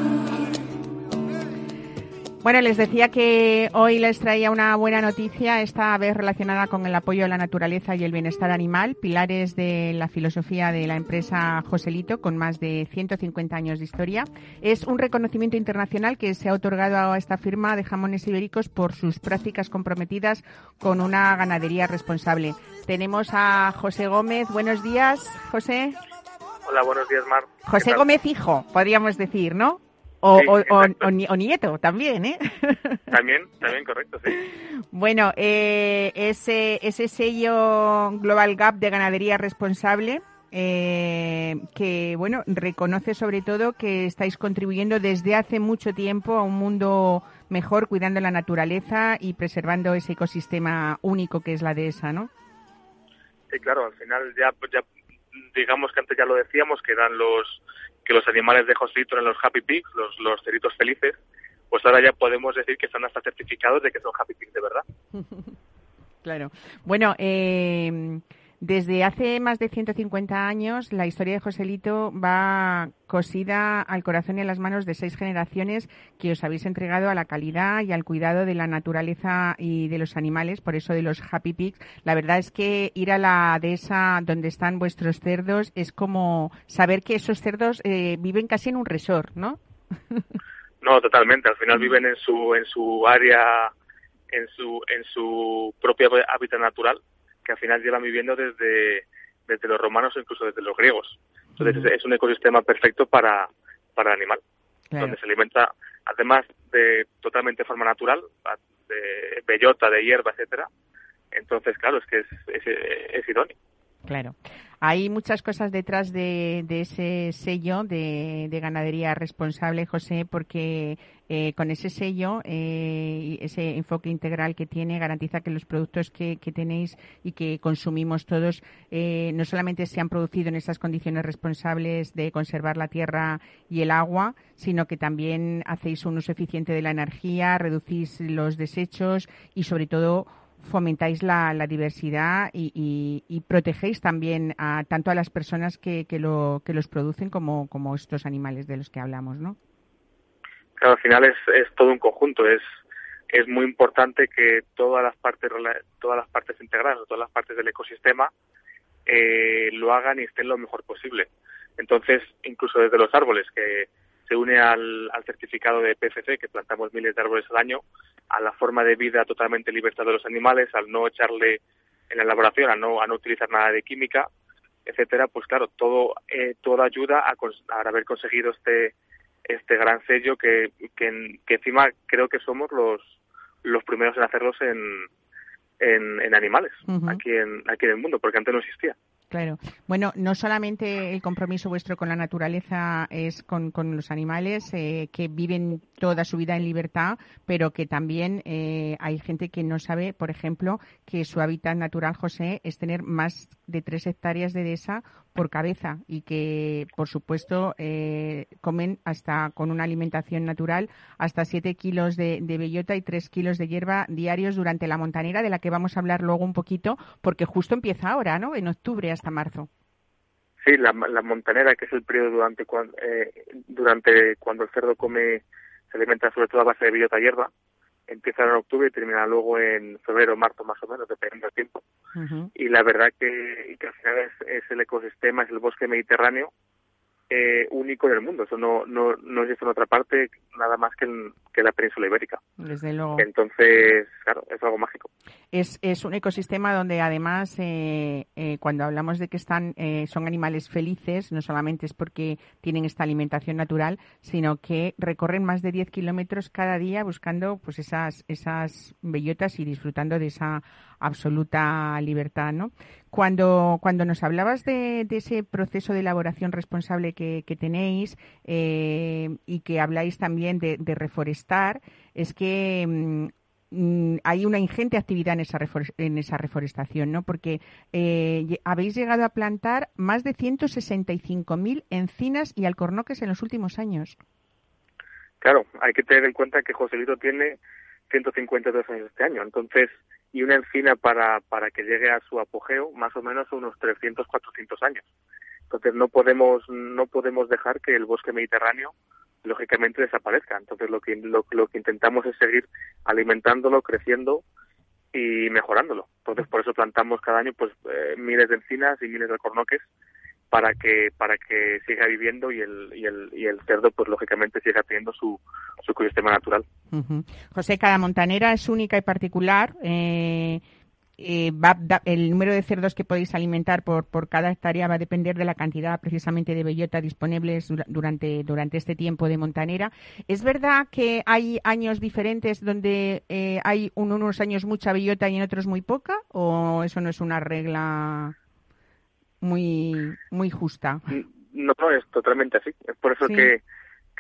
Bueno, les decía que hoy les traía una buena noticia, esta vez relacionada con el apoyo a la naturaleza y el bienestar animal, pilares de la filosofía de la empresa Joselito, con más de 150 años de historia. Es un reconocimiento internacional que se ha otorgado a esta firma de jamones ibéricos por sus prácticas comprometidas con una ganadería responsable. Tenemos a José Gómez. Buenos días, José. Hola, buenos días, Mar. José Gómez, hijo, podríamos decir, ¿no? O, nieto también, ¿eh? También, también correcto, sí. Bueno, eh, ese, ese sello Global Gap de ganadería responsable, eh, que bueno reconoce sobre todo que estáis contribuyendo desde hace mucho tiempo a un mundo mejor, cuidando la naturaleza y preservando ese ecosistema único que es la dehesa, ¿no? Sí, claro, al final ya, ya digamos que antes ya lo decíamos, que eran los que los animales de Joselito eran los happy pigs, los, los ceritos felices, pues ahora ya podemos decir que están hasta certificados de que son happy pigs de verdad. claro. Bueno, eh, desde hace más de 150 años, la historia de Joselito va cosida al corazón y a las manos de seis generaciones que os habéis entregado a la calidad y al cuidado de la naturaleza y de los animales, por eso de los Happy Pigs. La verdad es que ir a la dehesa donde están vuestros cerdos es como saber que esos cerdos eh, viven casi en un resort, ¿no? No, totalmente. Al final viven en su en su área, en su en su propio hábitat natural que al final llevan viviendo desde, desde los romanos o incluso desde los griegos. Entonces es un ecosistema perfecto para, para el animal, donde se alimenta, además de totalmente de forma natural, de bellota, de hierba, etcétera. Entonces, claro, es que es, es, es idóneo. Claro. Hay muchas cosas detrás de, ese sello de, ganadería responsable, José, porque eh, con ese sello, eh, ese enfoque integral que tiene, garantiza que los productos que, tenéis y que consumimos todos eh, no solamente se han producido en esas condiciones responsables de conservar la tierra y el agua, sino que también hacéis un uso eficiente de la energía, reducís los desechos y, sobre todo, fomentáis la, diversidad y, protegéis también a, tanto a las personas que, que, lo, que los producen como, como estos animales de los que hablamos, ¿no? Claro, al final es, es todo un conjunto. Es, es muy importante que todas las partes, todas las partes integrales, todas las partes del ecosistema eh, lo hagan y estén lo mejor posible. Entonces, incluso desde los árboles, que se une al, certificado de PFC, que plantamos miles de árboles al año, a la forma de vida totalmente libertad de los animales, al no echarle en la elaboración, a no, a no utilizar nada de química, etcétera, pues claro, todo, eh, todo ayuda a, haber conseguido este, este gran sello que, que, encima creo que somos los, los primeros en hacerlos en, en, animales aquí, en, aquí en el mundo, porque antes no existía. Claro. Bueno, no solamente el compromiso vuestro con la naturaleza es con, los animales eh, que viven toda su vida en libertad, pero que también eh, hay gente que no sabe, por ejemplo, que su hábitat natural, José, es tener más de tres hectáreas de dehesa por cabeza y que, por supuesto, eh, comen hasta con una alimentación natural hasta siete kilos de, bellota y tres kilos de hierba diarios durante la montanera, de la que vamos a hablar luego un poquito, porque justo empieza ahora, ¿no? En octubre hasta marzo. Sí, la, montanera, que es el periodo durante, eh, durante cuando el cerdo come, se alimenta sobre todo a base de bellota y hierba, empieza en octubre y termina luego en febrero, marzo más o menos, dependiendo del tiempo. Y la verdad que, que al final es, el ecosistema, es el bosque mediterráneo eh, único en el mundo. Eso no, no, no existe en otra parte, nada más que en, que la península ibérica. Desde luego. Entonces, claro, es algo mágico. Es, es un ecosistema donde además, eh, eh, cuando hablamos de que están, son animales felices, no solamente es porque tienen esta alimentación natural, sino que recorren más de 10 kilómetros cada día buscando pues esas, esas bellotas y disfrutando de esa absoluta libertad, ¿no? Cuando, cuando nos hablabas de, ese proceso de elaboración responsable que, tenéis eh, y que habláis también de, reforestar, es que mm, mm, hay una ingente actividad en esa, en esa reforestación, ¿no? Porque eh, habéis llegado a plantar más de 165.000 encinas y alcornoques en los últimos años. Claro, hay que tener en cuenta que Joselito tiene 152 años este año, entonces y una encina para, para que llegue a su apogeo más o menos unos 300, 400 años. Entonces no podemos, no podemos dejar que el bosque mediterráneo lógicamente desaparezca. Entonces lo que, lo, que intentamos es seguir alimentándolo, creciendo y mejorándolo. Entonces por eso plantamos cada año pues eh, miles de encinas y miles de alcornoques para que para que siga viviendo y el, y el, y el cerdo pues lógicamente siga teniendo su, su ecosistema natural. José, cada montanera es única y particular. Eh, eh, va, el número de cerdos que podéis alimentar por, por cada hectárea va a depender de la cantidad precisamente de bellota disponibles durante, durante este tiempo de montanera. ¿Es verdad que hay años diferentes donde eh, hay unos años mucha bellota y en otros muy poca? ¿O eso no es una regla muy, muy justa? No, no, es totalmente así. Es por eso que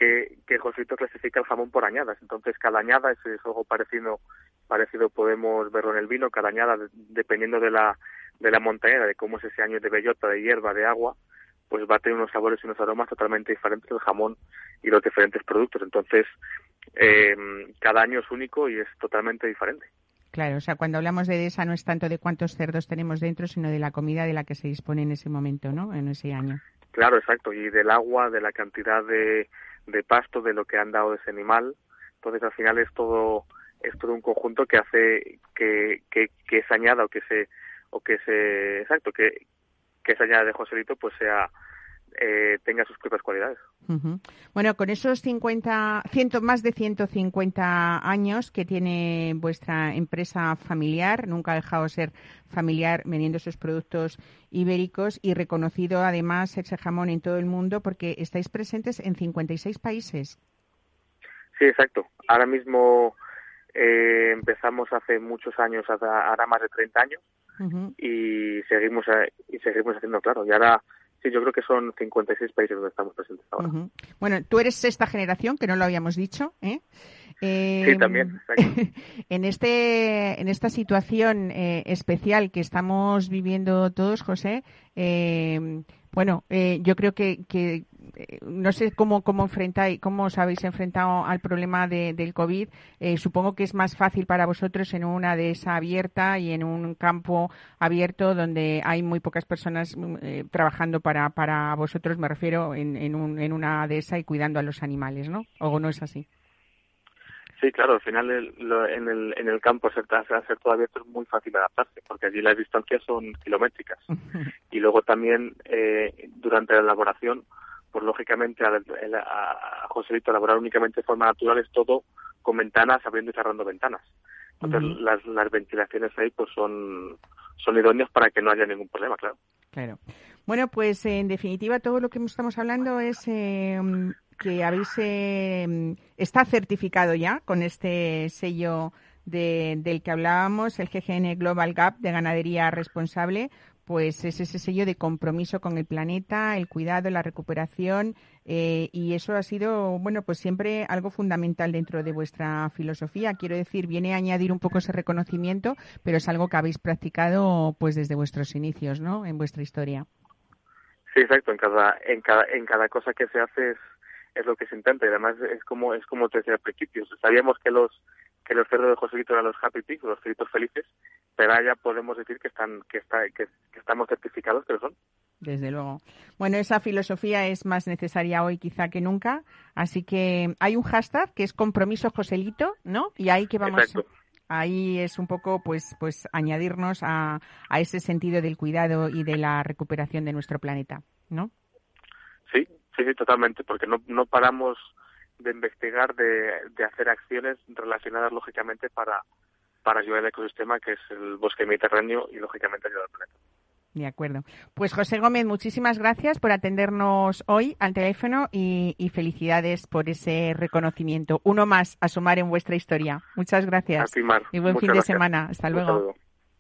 que, que Josito clasifica el jamón por añadas. Entonces, cada añada es, algo parecido, parecido podemos verlo en el vino. Cada añada, dependiendo de la, de la montañera, de cómo es ese año de bellota, de hierba, de agua, pues va a tener unos sabores y unos aromas totalmente diferentes del jamón y los diferentes productos. Entonces, eh, cada año es único y es totalmente diferente. Claro, o sea, cuando hablamos de esa no es tanto de cuántos cerdos tenemos dentro, sino de la comida de la que se dispone en ese momento, ¿no? En ese año. Claro, exacto. Y del agua, de la cantidad de, de pasto de lo que han dado ese animal. Entonces, al final es todo es todo un conjunto que hace que, que, que se añada o que se o que se exacto que que esa añada de Joselito pues sea eh, tenga sus propias cualidades. Bueno, con esos 50, ciento, más de 150 años que tiene vuestra empresa familiar, nunca ha dejado de ser familiar vendiendo sus productos ibéricos y reconocido además ese jamón en todo el mundo porque estáis presentes en 56 países. Sí, exacto. Ahora mismo eh, empezamos hace muchos años, ahora más de 30 años, y seguimos eh, y seguimos haciendo claro. Y ahora Sí, yo creo que son 56 países donde estamos presentes ahora. Bueno, tú eres sexta generación, que no lo habíamos dicho, ¿eh? sí, em, también. en este, en esta situación eh, especial que estamos viviendo todos, José, eh, bueno, eh, yo creo que, que no sé cómo, cómo enfrentáis, cómo os habéis enfrentado al problema de, del COVID. Eh, supongo que es más fácil para vosotros en una dehesa abierta y en un campo abierto donde hay muy pocas personas mm, eh, trabajando para, para vosotros, me refiero, en, en, un, en una dehesa y cuidando a los animales, ¿no? ¿O no es así? Sí, claro, al final en, el, en el campo ser, ser todo abierto es muy fácil adaptarse, porque allí las distancias son kilométricas. y luego también eh, durante la elaboración, pues lógicamente a, a, Joselito elaborar únicamente de forma natural es todo con ventanas, abriendo y cerrando ventanas. Entonces las, las ventilaciones ahí pues son, son idóneas para que no haya ningún problema, claro. Claro. Bueno, pues en definitiva todo lo que estamos hablando es eh, que habéis eh, está certificado ya con este sello del que hablábamos, el GGN Global Gap de ganadería responsable, pues es ese sello de compromiso con el planeta, el cuidado, la recuperación eh, y eso ha sido, bueno, pues siempre algo fundamental dentro de vuestra filosofía. Quiero decir, viene a añadir un poco ese reconocimiento, pero es algo que habéis practicado pues desde vuestros inicios, ¿no? En vuestra historia. Sí, exacto. En cada, en cada, en cada cosa que se hace es es lo que se intenta y además es como es como te decía al principio sabíamos que los que los cerdos de Joselito eran los happy pigs los cerditos felices pero ya podemos decir que están que está que, estamos certificados que lo son desde luego. Bueno, esa filosofía es más necesaria hoy quizá que nunca, así que hay un hashtag que es compromiso Joselito, ¿no? Y ahí que vamos ahí es un poco pues pues añadirnos a, a ese sentido del cuidado y de la recuperación de nuestro planeta, ¿no? Sí, Sí, sí, totalmente, porque no, no paramos de investigar, de, de hacer acciones relacionadas lógicamente para, para ayudar al ecosistema que es el bosque mediterráneo y lógicamente ayudar al planeta. De acuerdo. Pues José Gómez, muchísimas gracias por atendernos hoy al teléfono y, y, felicidades por ese reconocimiento. Uno más a sumar en vuestra historia. Muchas gracias. Y buen fin de semana. Hasta luego.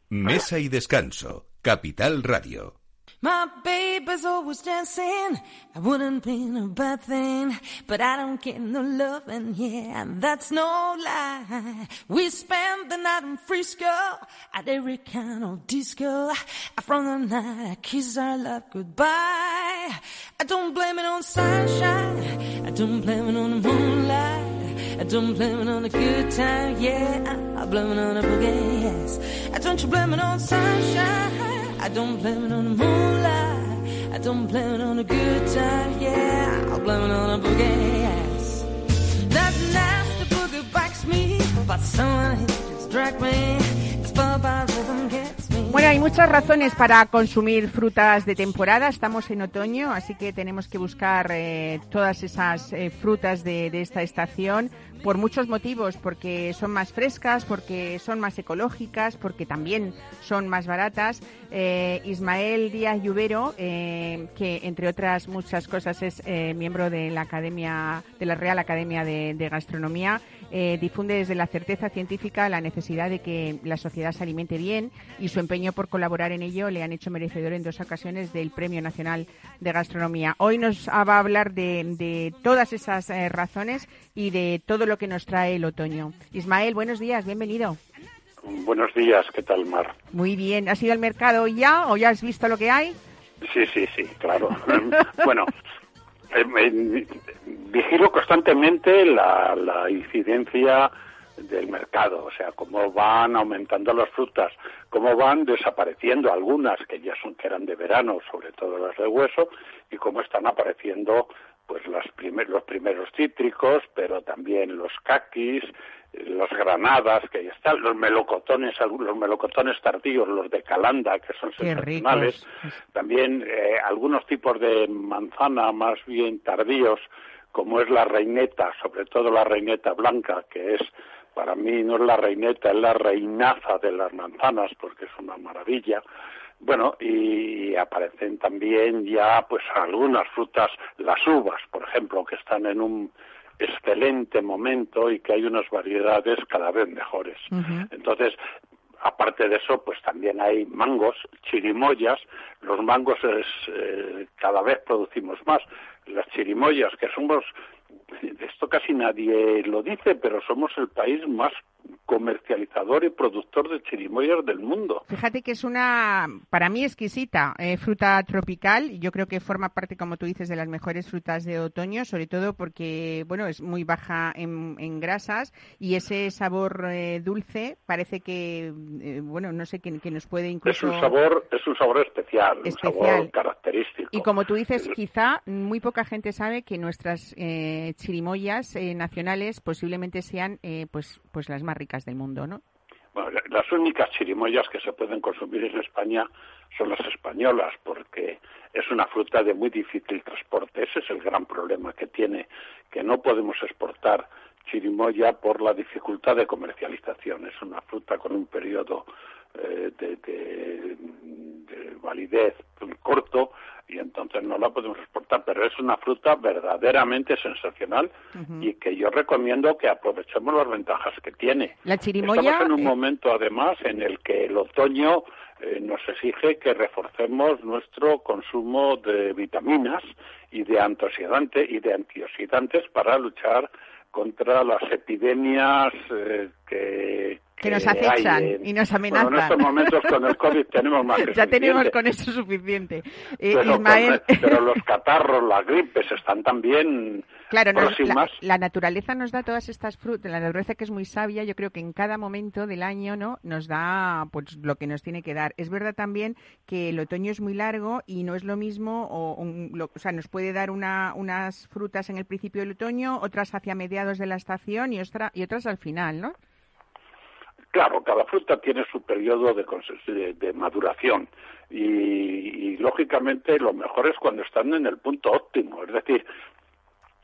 Mesa y descanso. Capital Radio. My baby's always dancing. I wouldn't be a bad thing, but I don't get no loving, yeah, that's no lie. We spend the night in Frisco at every kind of disco. From the night I kiss our love goodbye. I don't blame it on sunshine. I don't blame it on the moonlight. I don't blame it on the good time, yeah. I blame it on the boogie, yes. I don't you blame it on sunshine. I don't blame it on the moonlight. I don't blame it on a good time. Yeah, I'll blame it on a boogie. Yes. That nasty boogie bites me, but someone just drag me. It's far by rhythm. Bueno, hay muchas razones para consumir frutas de temporada. Estamos en otoño, así que tenemos que buscar eh, todas esas eh, frutas de, esta estación por muchos motivos, porque son más frescas, porque son más ecológicas, porque también son más baratas. Eh, Ismael Díaz Lluvero, eh, que entre otras muchas cosas es miembro de la Academia, de la Real Academia de, de Gastronomía, eh, difunde desde la certeza científica la necesidad de que la sociedad se alimente bien y su empeño por colaborar en ello le han hecho merecedor en dos ocasiones del Premio Nacional de Gastronomía. Hoy nos va a hablar de, de todas esas eh, razones y de todo lo que nos trae el otoño. Ismael, buenos días, bienvenido. Buenos días, ¿qué tal, Mar? Muy bien, ¿has ido al mercado ya o ya has visto lo que hay? Sí, sí, sí, claro. bueno, vigilo constantemente la, la incidencia del mercado, o sea, cómo van aumentando las frutas, cómo van desapareciendo algunas que ya son que eran de verano, sobre todo las de hueso, y cómo están apareciendo pues las primer, los primeros cítricos, pero también los caquis, los granadas que ya están, los melocotones, los melocotones tardíos, los de calanda que son sensacionales, también eh, algunos tipos de manzana más bien tardíos, como es la reineta, sobre todo la reineta blanca, que es para mí no es la reineta, es la reinaza de las manzanas, porque es una maravilla. Bueno, y aparecen también ya pues algunas frutas, las uvas, por ejemplo, que están en un excelente momento y que hay unas variedades cada vez mejores. Uh -huh. Entonces, aparte de eso, pues también hay mangos, chirimoyas. Los mangos es, eh, cada vez producimos más. Las chirimoyas, que somos, esto casi nadie lo dice, pero somos el país más comercializador y productor de chirimoyas del mundo. Fíjate que es una, para mí, exquisita eh, fruta tropical. Yo creo que forma parte, como tú dices, de las mejores frutas de otoño, sobre todo porque, bueno, es muy baja en, en grasas y ese sabor eh, dulce parece que, eh, bueno, no sé, que, que, nos puede incluso... Es un sabor, es un sabor especial, especial. un sabor característico. Y como tú dices, quizá muy poca gente sabe que nuestras chirimoyas nacionales posiblemente sean, pues, pues las más ricas del mundo, ¿no? Las únicas chirimoyas que se pueden consumir en España son las españolas, porque es una fruta de muy difícil transporte. Ese es el gran problema que tiene, que no podemos exportar chirimoya por la dificultad de comercialización. Es una fruta con un periodo eh, de, de, de, validez corto y entonces no la podemos exportar, pero es una fruta verdaderamente sensacional uh -huh. y que yo recomiendo que aprovechemos las ventajas que tiene. La chirimoya. Estamos en un eh... momento, además, en el que el otoño eh, nos exige que reforcemos nuestro consumo de vitaminas y de antioxidantes y de antioxidantes para luchar contra las epidemias eh, que, que, nos acechan en, y nos amenazan. Bueno, en estos momentos con el COVID tenemos más que Ya tenemos con eso suficiente. Eh, pero, Ismael... con, pero, los catarros, las gripes están también claro, próximas. La, la, naturaleza nos da todas estas frutas, la naturaleza que es muy sabia, yo creo que en cada momento del año no nos da pues lo que nos tiene que dar. Es verdad también que el otoño es muy largo y no es lo mismo, o, un, lo, o sea, nos puede dar una, unas frutas en el principio del otoño, otras hacia mediados de la estación y, ostra, y otras al final, ¿no? Claro, cada fruta tiene su periodo de, de, maduración. Y, y, lógicamente lo mejor es cuando están en el punto óptimo, es decir,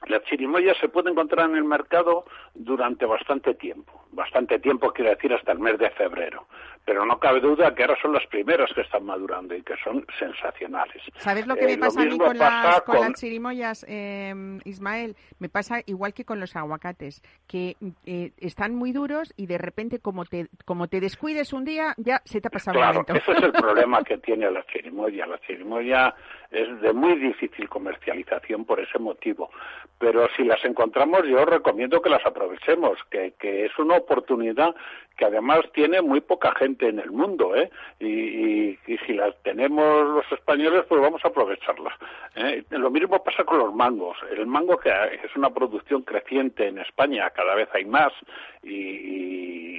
las chirimoyas se pueden encontrar en el mercado durante bastante tiempo. Bastante tiempo quiere decir hasta el mes de febrero. Pero no cabe duda que ahora son las primeras que están madurando y que son sensacionales. ¿Sabes lo que eh, me pasa a mí con las, con, con las, chirimoyas, eh, Ismael? Me pasa igual que con los aguacates, que eh, están muy duros y de repente como te, como te descuides un día, ya se te ha pasado claro, el momento. ese es el problema que tiene la chirimoya. La chirimoya es de muy difícil comercialización por ese motivo. Pero si las encontramos, yo recomiendo que las aprovechemos, que, que es una oportunidad que además tiene muy poca gente en el mundo, ¿eh? Y, y, si las tenemos los españoles, pues vamos a aprovecharlas. ¿eh? Lo mismo pasa con los mangos. El mango que es una producción creciente en España, cada vez hay más y, y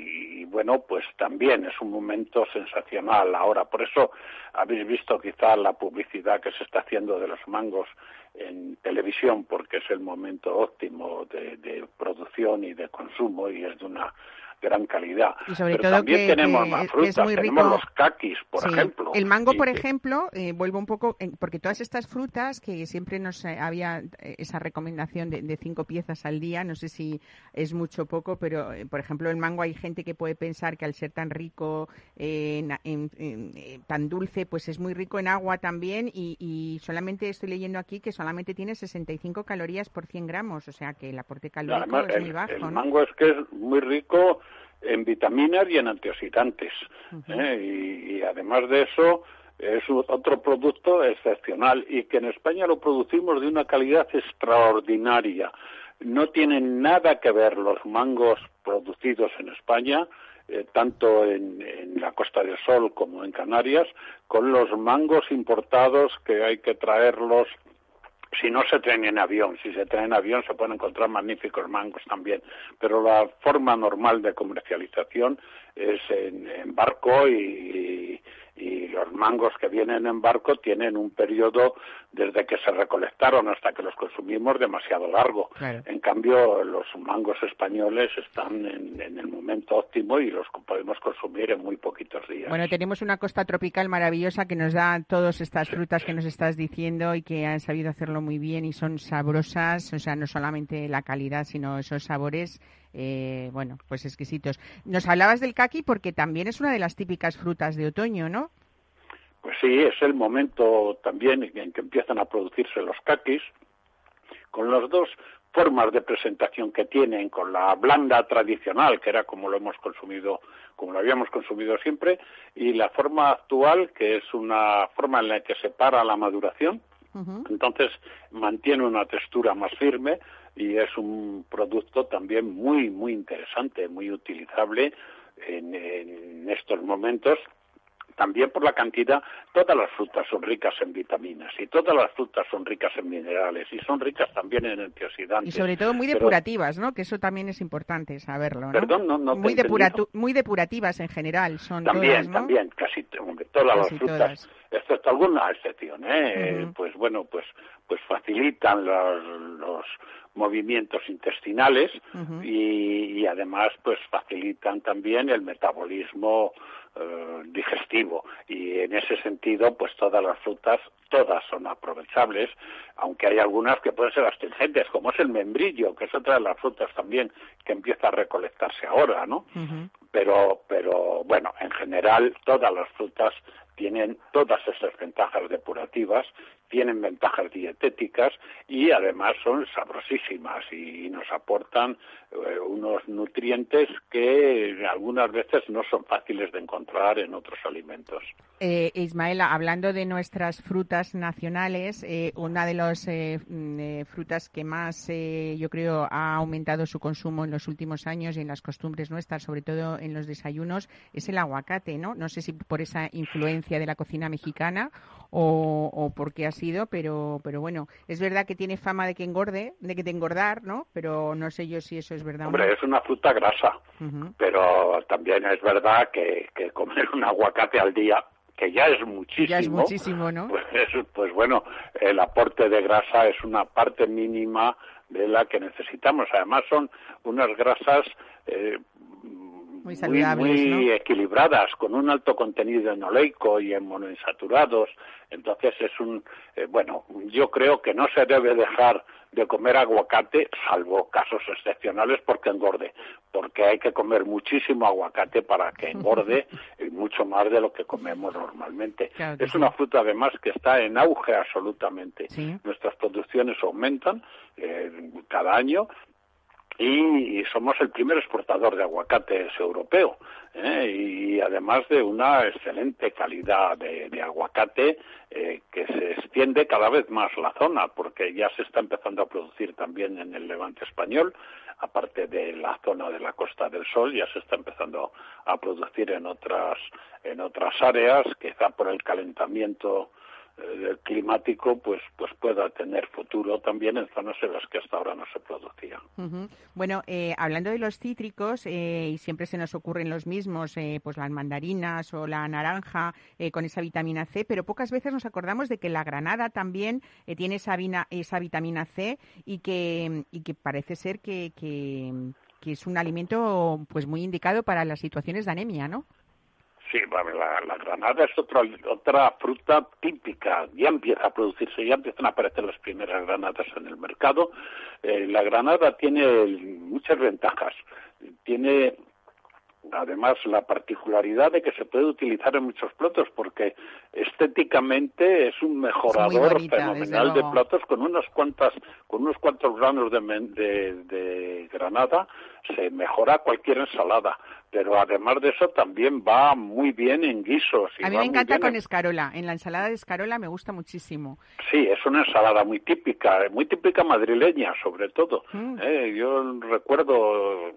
bueno, pues también es un momento sensacional ahora. Por eso habéis visto quizá la publicidad que se está haciendo de los mangos en televisión porque es el momento óptimo de, producción y de consumo y es de una gran calidad. Y sobre Pero todo también que- tenemos que más frutas, tenemos rico. los kakis, por Sí. ejemplo. El mango, por ejemplo, eh, vuelvo un poco, porque todas estas frutas que siempre nos eh, había eh, esa recomendación de, de cinco piezas al día, no sé si es mucho o poco, pero eh, por ejemplo el mango hay gente que puede pensar que al ser tan rico, en- en- en- tan dulce, pues es muy rico en agua también y, y solamente estoy leyendo aquí que solamente tiene 65 calorías por 100 gramos, o sea que el aporte calórico Además, es el, muy bajo, el ¿no? mango es que es muy rico en vitaminas y en antioxidantes. ¿eh? y, y además de eso, es otro producto excepcional y que en España lo producimos de una calidad extraordinaria. No tienen nada que ver los mangos producidos en España, eh, tanto en, en la Costa del Sol como en Canarias, con los mangos importados que hay que traerlos si no se traen en avión, si se traen en avión se pueden encontrar magníficos mangos también, pero la forma normal de comercialización es en, en barco y, y los mangos que vienen en barco tienen un periodo desde que se recolectaron hasta que los consumimos demasiado largo. Claro. En cambio, los mangos españoles están en, en el momento óptimo y los podemos consumir en muy poquitos días. Bueno, tenemos una costa tropical maravillosa que nos da todas estas frutas que nos estás diciendo y que han sabido hacerlo muy bien y son sabrosas, o sea, no solamente la calidad, sino esos sabores, eh, bueno, pues exquisitos. Nos hablabas del kaki porque también es una de las típicas frutas de otoño, ¿no? Pues sí, es el momento también en que empiezan a producirse los kakis, con las dos formas de presentación que tienen, con la blanda tradicional, que era como lo hemos consumido, como lo habíamos consumido siempre, y la forma actual, que es una forma en la que se para la maduración, entonces mantiene una textura más firme y es un producto también muy, muy interesante, muy utilizable en, en estos momentos también por la cantidad, todas las frutas son ricas en vitaminas y todas las frutas son ricas en minerales y son ricas también en Y antioxidantes. sobre todo muy Pero- depurativas, ¿no? Que eso también es importante saberlo, ¿no? Perdón, no- no muy, depuratu- muy depurativas en general son También, todas, ¿no? también, casi todas Casi las frutas, todas. excepto alguna excepción, ¿eh? Pues bueno, pues pues facilitan los, los movimientos intestinales y, y además pues facilitan también el metabolismo eh, digestivo. Y en ese sentido pues todas las frutas todas son aprovechables aunque hay algunas que pueden ser astringentes como es el membrillo que es otra de las frutas también que empieza a recolectarse ahora no pero pero bueno en general todas las frutas tienen todas esas ventajas depurativas tienen ventajas dietéticas y además son sabrosísimas y nos aportan eh, unos nutrientes que algunas veces no son fáciles de encontrar en otros alimentos. Eh, Ismaela, hablando de nuestras frutas nacionales, eh, una de las eh, mm, eh, frutas que más, eh, yo creo, ha aumentado su consumo en los últimos años y en las costumbres nuestras, sobre todo en los desayunos, es el aguacate, ¿no? No sé si por esa influencia de la cocina mexicana o, o por qué ha sido, pero, pero bueno, es verdad que tiene fama de que engorde, de que te engordar, ¿no? Pero no sé yo si eso es verdad o Hombre, no. es una fruta grasa, pero también es verdad que, que comer un aguacate al día, que ya es muchísimo, Ya es muchísimo, ¿no? Pues, es- pues bueno, el aporte de grasa es una parte mínima de la que necesitamos. Además son unas grasas eh, Muy saludables, muy ¿no? equilibradas, con un alto contenido en oleico y en monoinsaturados. Entonces es un, eh, bueno, yo creo que no se debe dejar de comer aguacate, salvo casos excepcionales, porque engorde, porque hay que comer muchísimo aguacate para que engorde y mucho más de lo que comemos normalmente. Claro que es sí. una fruta además que está en auge absolutamente. Sí. Nuestras producciones aumentan eh, cada año y somos el primer exportador de aguacates europeo ¿eh? y además de una excelente calidad de, aguacate eh, que se extiende cada vez más la zona porque ya se está empezando a producir también en el levante español aparte de la zona de la Costa del Sol ya se está empezando a producir en otras en otras áreas quizá por el calentamiento eh, climático pues pues pueda tener futuro también en zonas en las que hasta ahora no se producía. Bueno, eh, hablando de los cítricos, eh, y siempre se nos ocurren los mismos, eh, pues las mandarinas o la naranja eh, con esa vitamina C, pero pocas veces nos acordamos de que la granada también tiene esa, vina- esa vitamina C y que, y que parece ser que, que, que es un alimento pues muy indicado para las situaciones de anemia, ¿no? Sí, la, la, granada es otra, otra fruta típica, ya empieza a producirse, ya empiezan a aparecer las primeras granadas en el mercado. Eh, la granada tiene muchas ventajas. Tiene además la particularidad de que se puede utilizar en muchos platos porque estéticamente es un mejorador fenomenal de platos con unas cuantas con unos cuantos granos de, de, granada se mejora cualquier ensalada pero además de eso también va muy bien en guisos. a mí me encanta con escarola. En la ensalada de escarola me gusta muchísimo. Sí, es una ensalada muy típica, muy típica madrileña sobre todo. Mm. Eh, yo recuerdo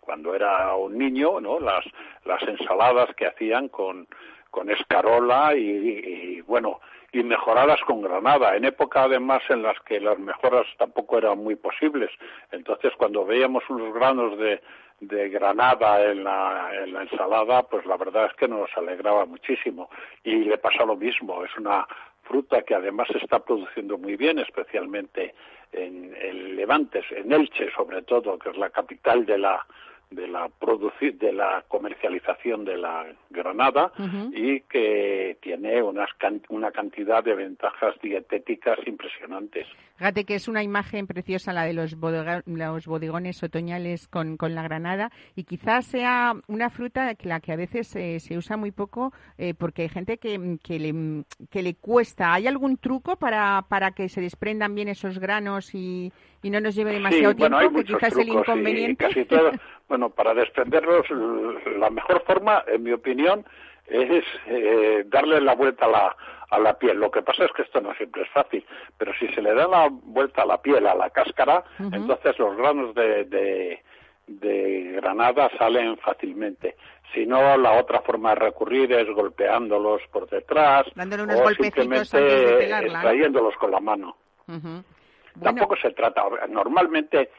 cuando era un niño, ¿no? Las, las ensaladas que hacían con, con escarola y, bueno, y mejoradas con granada, en época además en las que las mejoras tampoco eran muy posibles. Entonces, cuando veíamos unos granos de, de granada en la, en la ensalada, pues la verdad es que nos alegraba muchísimo. Y le pasa lo mismo, es una fruta que además se está produciendo muy bien, especialmente en, en Levantes, en Elche sobre todo, que es la capital de la, de la producir de la comercialización de la granada y que tiene unas una cantidad de ventajas dietéticas impresionantes. Fíjate que es una imagen preciosa la de los, los bodegones otoñales con, con, la granada y quizás sea una fruta que la que a veces eh, se usa muy poco eh, porque hay gente que, que, le, que le cuesta. ¿Hay algún truco para, para que se desprendan bien esos granos y, y no nos lleve demasiado tiempo, que quizás el inconveniente? bueno, para desprenderlos, la mejor forma, en mi opinión, es eh, darle la vuelta a la, a la piel. Lo que pasa es que esto no siempre es fácil, pero si se le da la vuelta a la piel, a la cáscara, entonces los granos de, de, de, granada salen fácilmente. Si no, la otra forma de recurrir es golpeándolos por detrás o simplemente extrayéndolos con la mano. Tampoco se trata, normalmente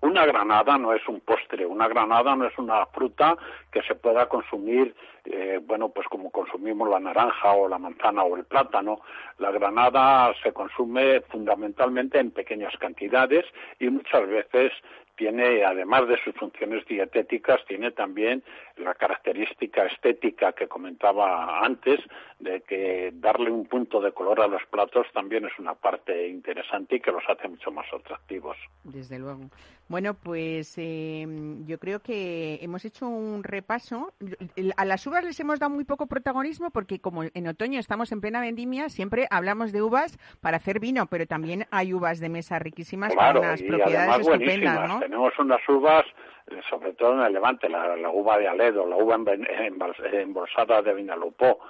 una granada no es un postre, una granada no es una fruta que se pueda consumir, eh, bueno, pues como consumimos la naranja o la manzana o el plátano. La granada se consume fundamentalmente en pequeñas cantidades y muchas veces tiene, además de sus funciones dietéticas, tiene también la característica estética que comentaba antes, de que darle un punto de color a los platos también es una parte interesante y que los hace mucho más atractivos. Desde luego. Bueno, pues eh, yo creo que hemos hecho un repaso. A las uvas les hemos dado muy poco protagonismo porque como en otoño estamos en plena vendimia, siempre hablamos de uvas para hacer vino, pero también hay uvas de mesa riquísimas con unas propiedades estupendas, ¿no? Tenemos unas uvas sobre todo en el Levante, la, uva de Aledo, la uva embolsada de Vinalopó,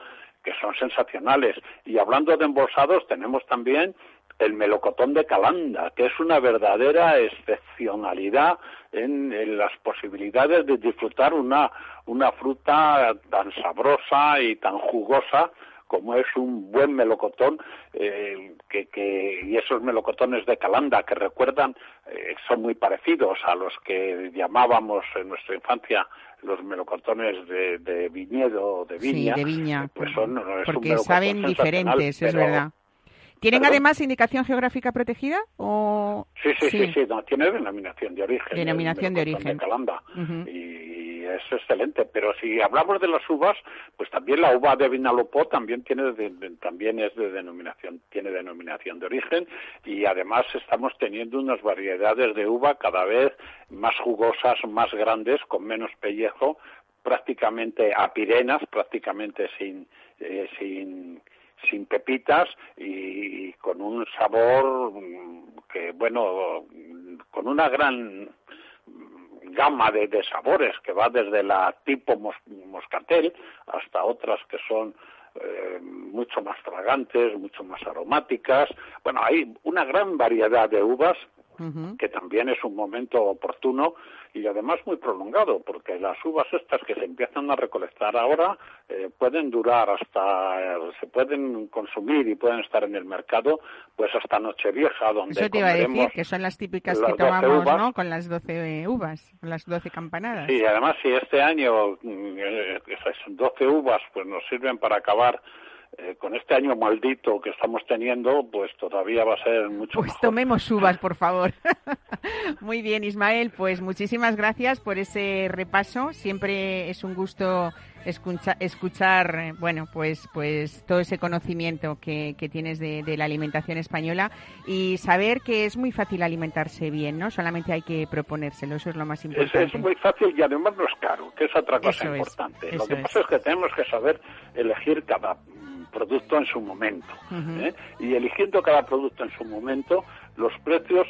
que son sensacionales. Y hablando de embolsados, tenemos también el melocotón de Calanda, que es una verdadera excepcionalidad en, las posibilidades de disfrutar una, una fruta tan sabrosa y tan jugosa como es un buen melocotón, eh, que, que, y esos melocotones de Calanda que recuerdan, eh, son muy parecidos a los que llamábamos en nuestra infancia los melocotones de, de viñedo, de viña, sí, de viña, pues son, porque saben diferentes, es verdad. ¿Tienen además indicación geográfica protegida? O... Sí, sí, sí, sí, no, tiene denominación de origen. Denominación de origen. De Calanda. Y es excelente. Pero si hablamos de las uvas, pues también la uva de Vinalopó también tiene también es de denominación, tiene denominación de origen y además estamos teniendo unas variedades de uva cada vez más jugosas, más grandes, con menos pellejo, prácticamente apirenas, prácticamente sin, eh, sin sin pepitas y con un sabor que, bueno, con una gran gama de, sabores que va desde la tipo moscatel hasta otras que son eh, mucho más fragantes, mucho más aromáticas. Bueno, hay una gran variedad de uvas que también es un momento oportuno y además muy prolongado, porque las uvas estas que se empiezan a recolectar ahora eh, pueden durar hasta, se pueden consumir y pueden estar en el mercado pues hasta Nochevieja, donde Eso te iba a decir, que son las típicas que tomamos, ¿no? Con las 12 uvas, con las 12 campanadas. Sí, además si este año mm, eh, esas 12 uvas pues nos sirven para acabar eh, con este año maldito que estamos teniendo, pues todavía va a ser mucho pues tomemos uvas, por favor. Muy bien, Ismael, pues muchísimas gracias por ese repaso. Siempre es un gusto escuchar, eh, bueno, pues, pues todo ese conocimiento que, tienes de, la alimentación española y saber que es muy fácil alimentarse bien, ¿no? Solamente hay que proponérselo, eso es lo más importante. Es, muy fácil y además no es caro, que es otra cosa importante. lo que pasa es que tenemos que saber elegir cada producto en su momento. ¿eh? Y eligiendo cada producto en su momento, los precios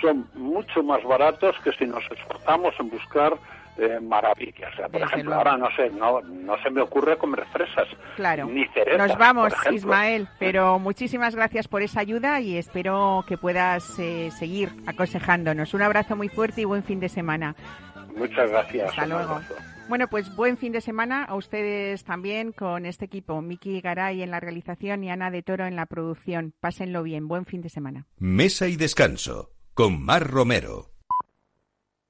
son mucho más baratos que si nos esforzamos en buscar eh, maravillas. O sea, por ejemplo, ahora no sé, no, no se me ocurre comer fresas. Claro. Ni cerezas, Nos vamos, Ismael, pero muchísimas gracias por esa ayuda y espero que puedas eh, seguir aconsejándonos. Un abrazo muy fuerte y buen fin de semana. Muchas gracias. Hasta luego. Bueno, pues buen fin de semana a ustedes también con este equipo. Miki Garay en la realización y Ana de Toro en la producción. Pásenlo bien. Buen fin de semana. Mesa y descanso con Mar Romero.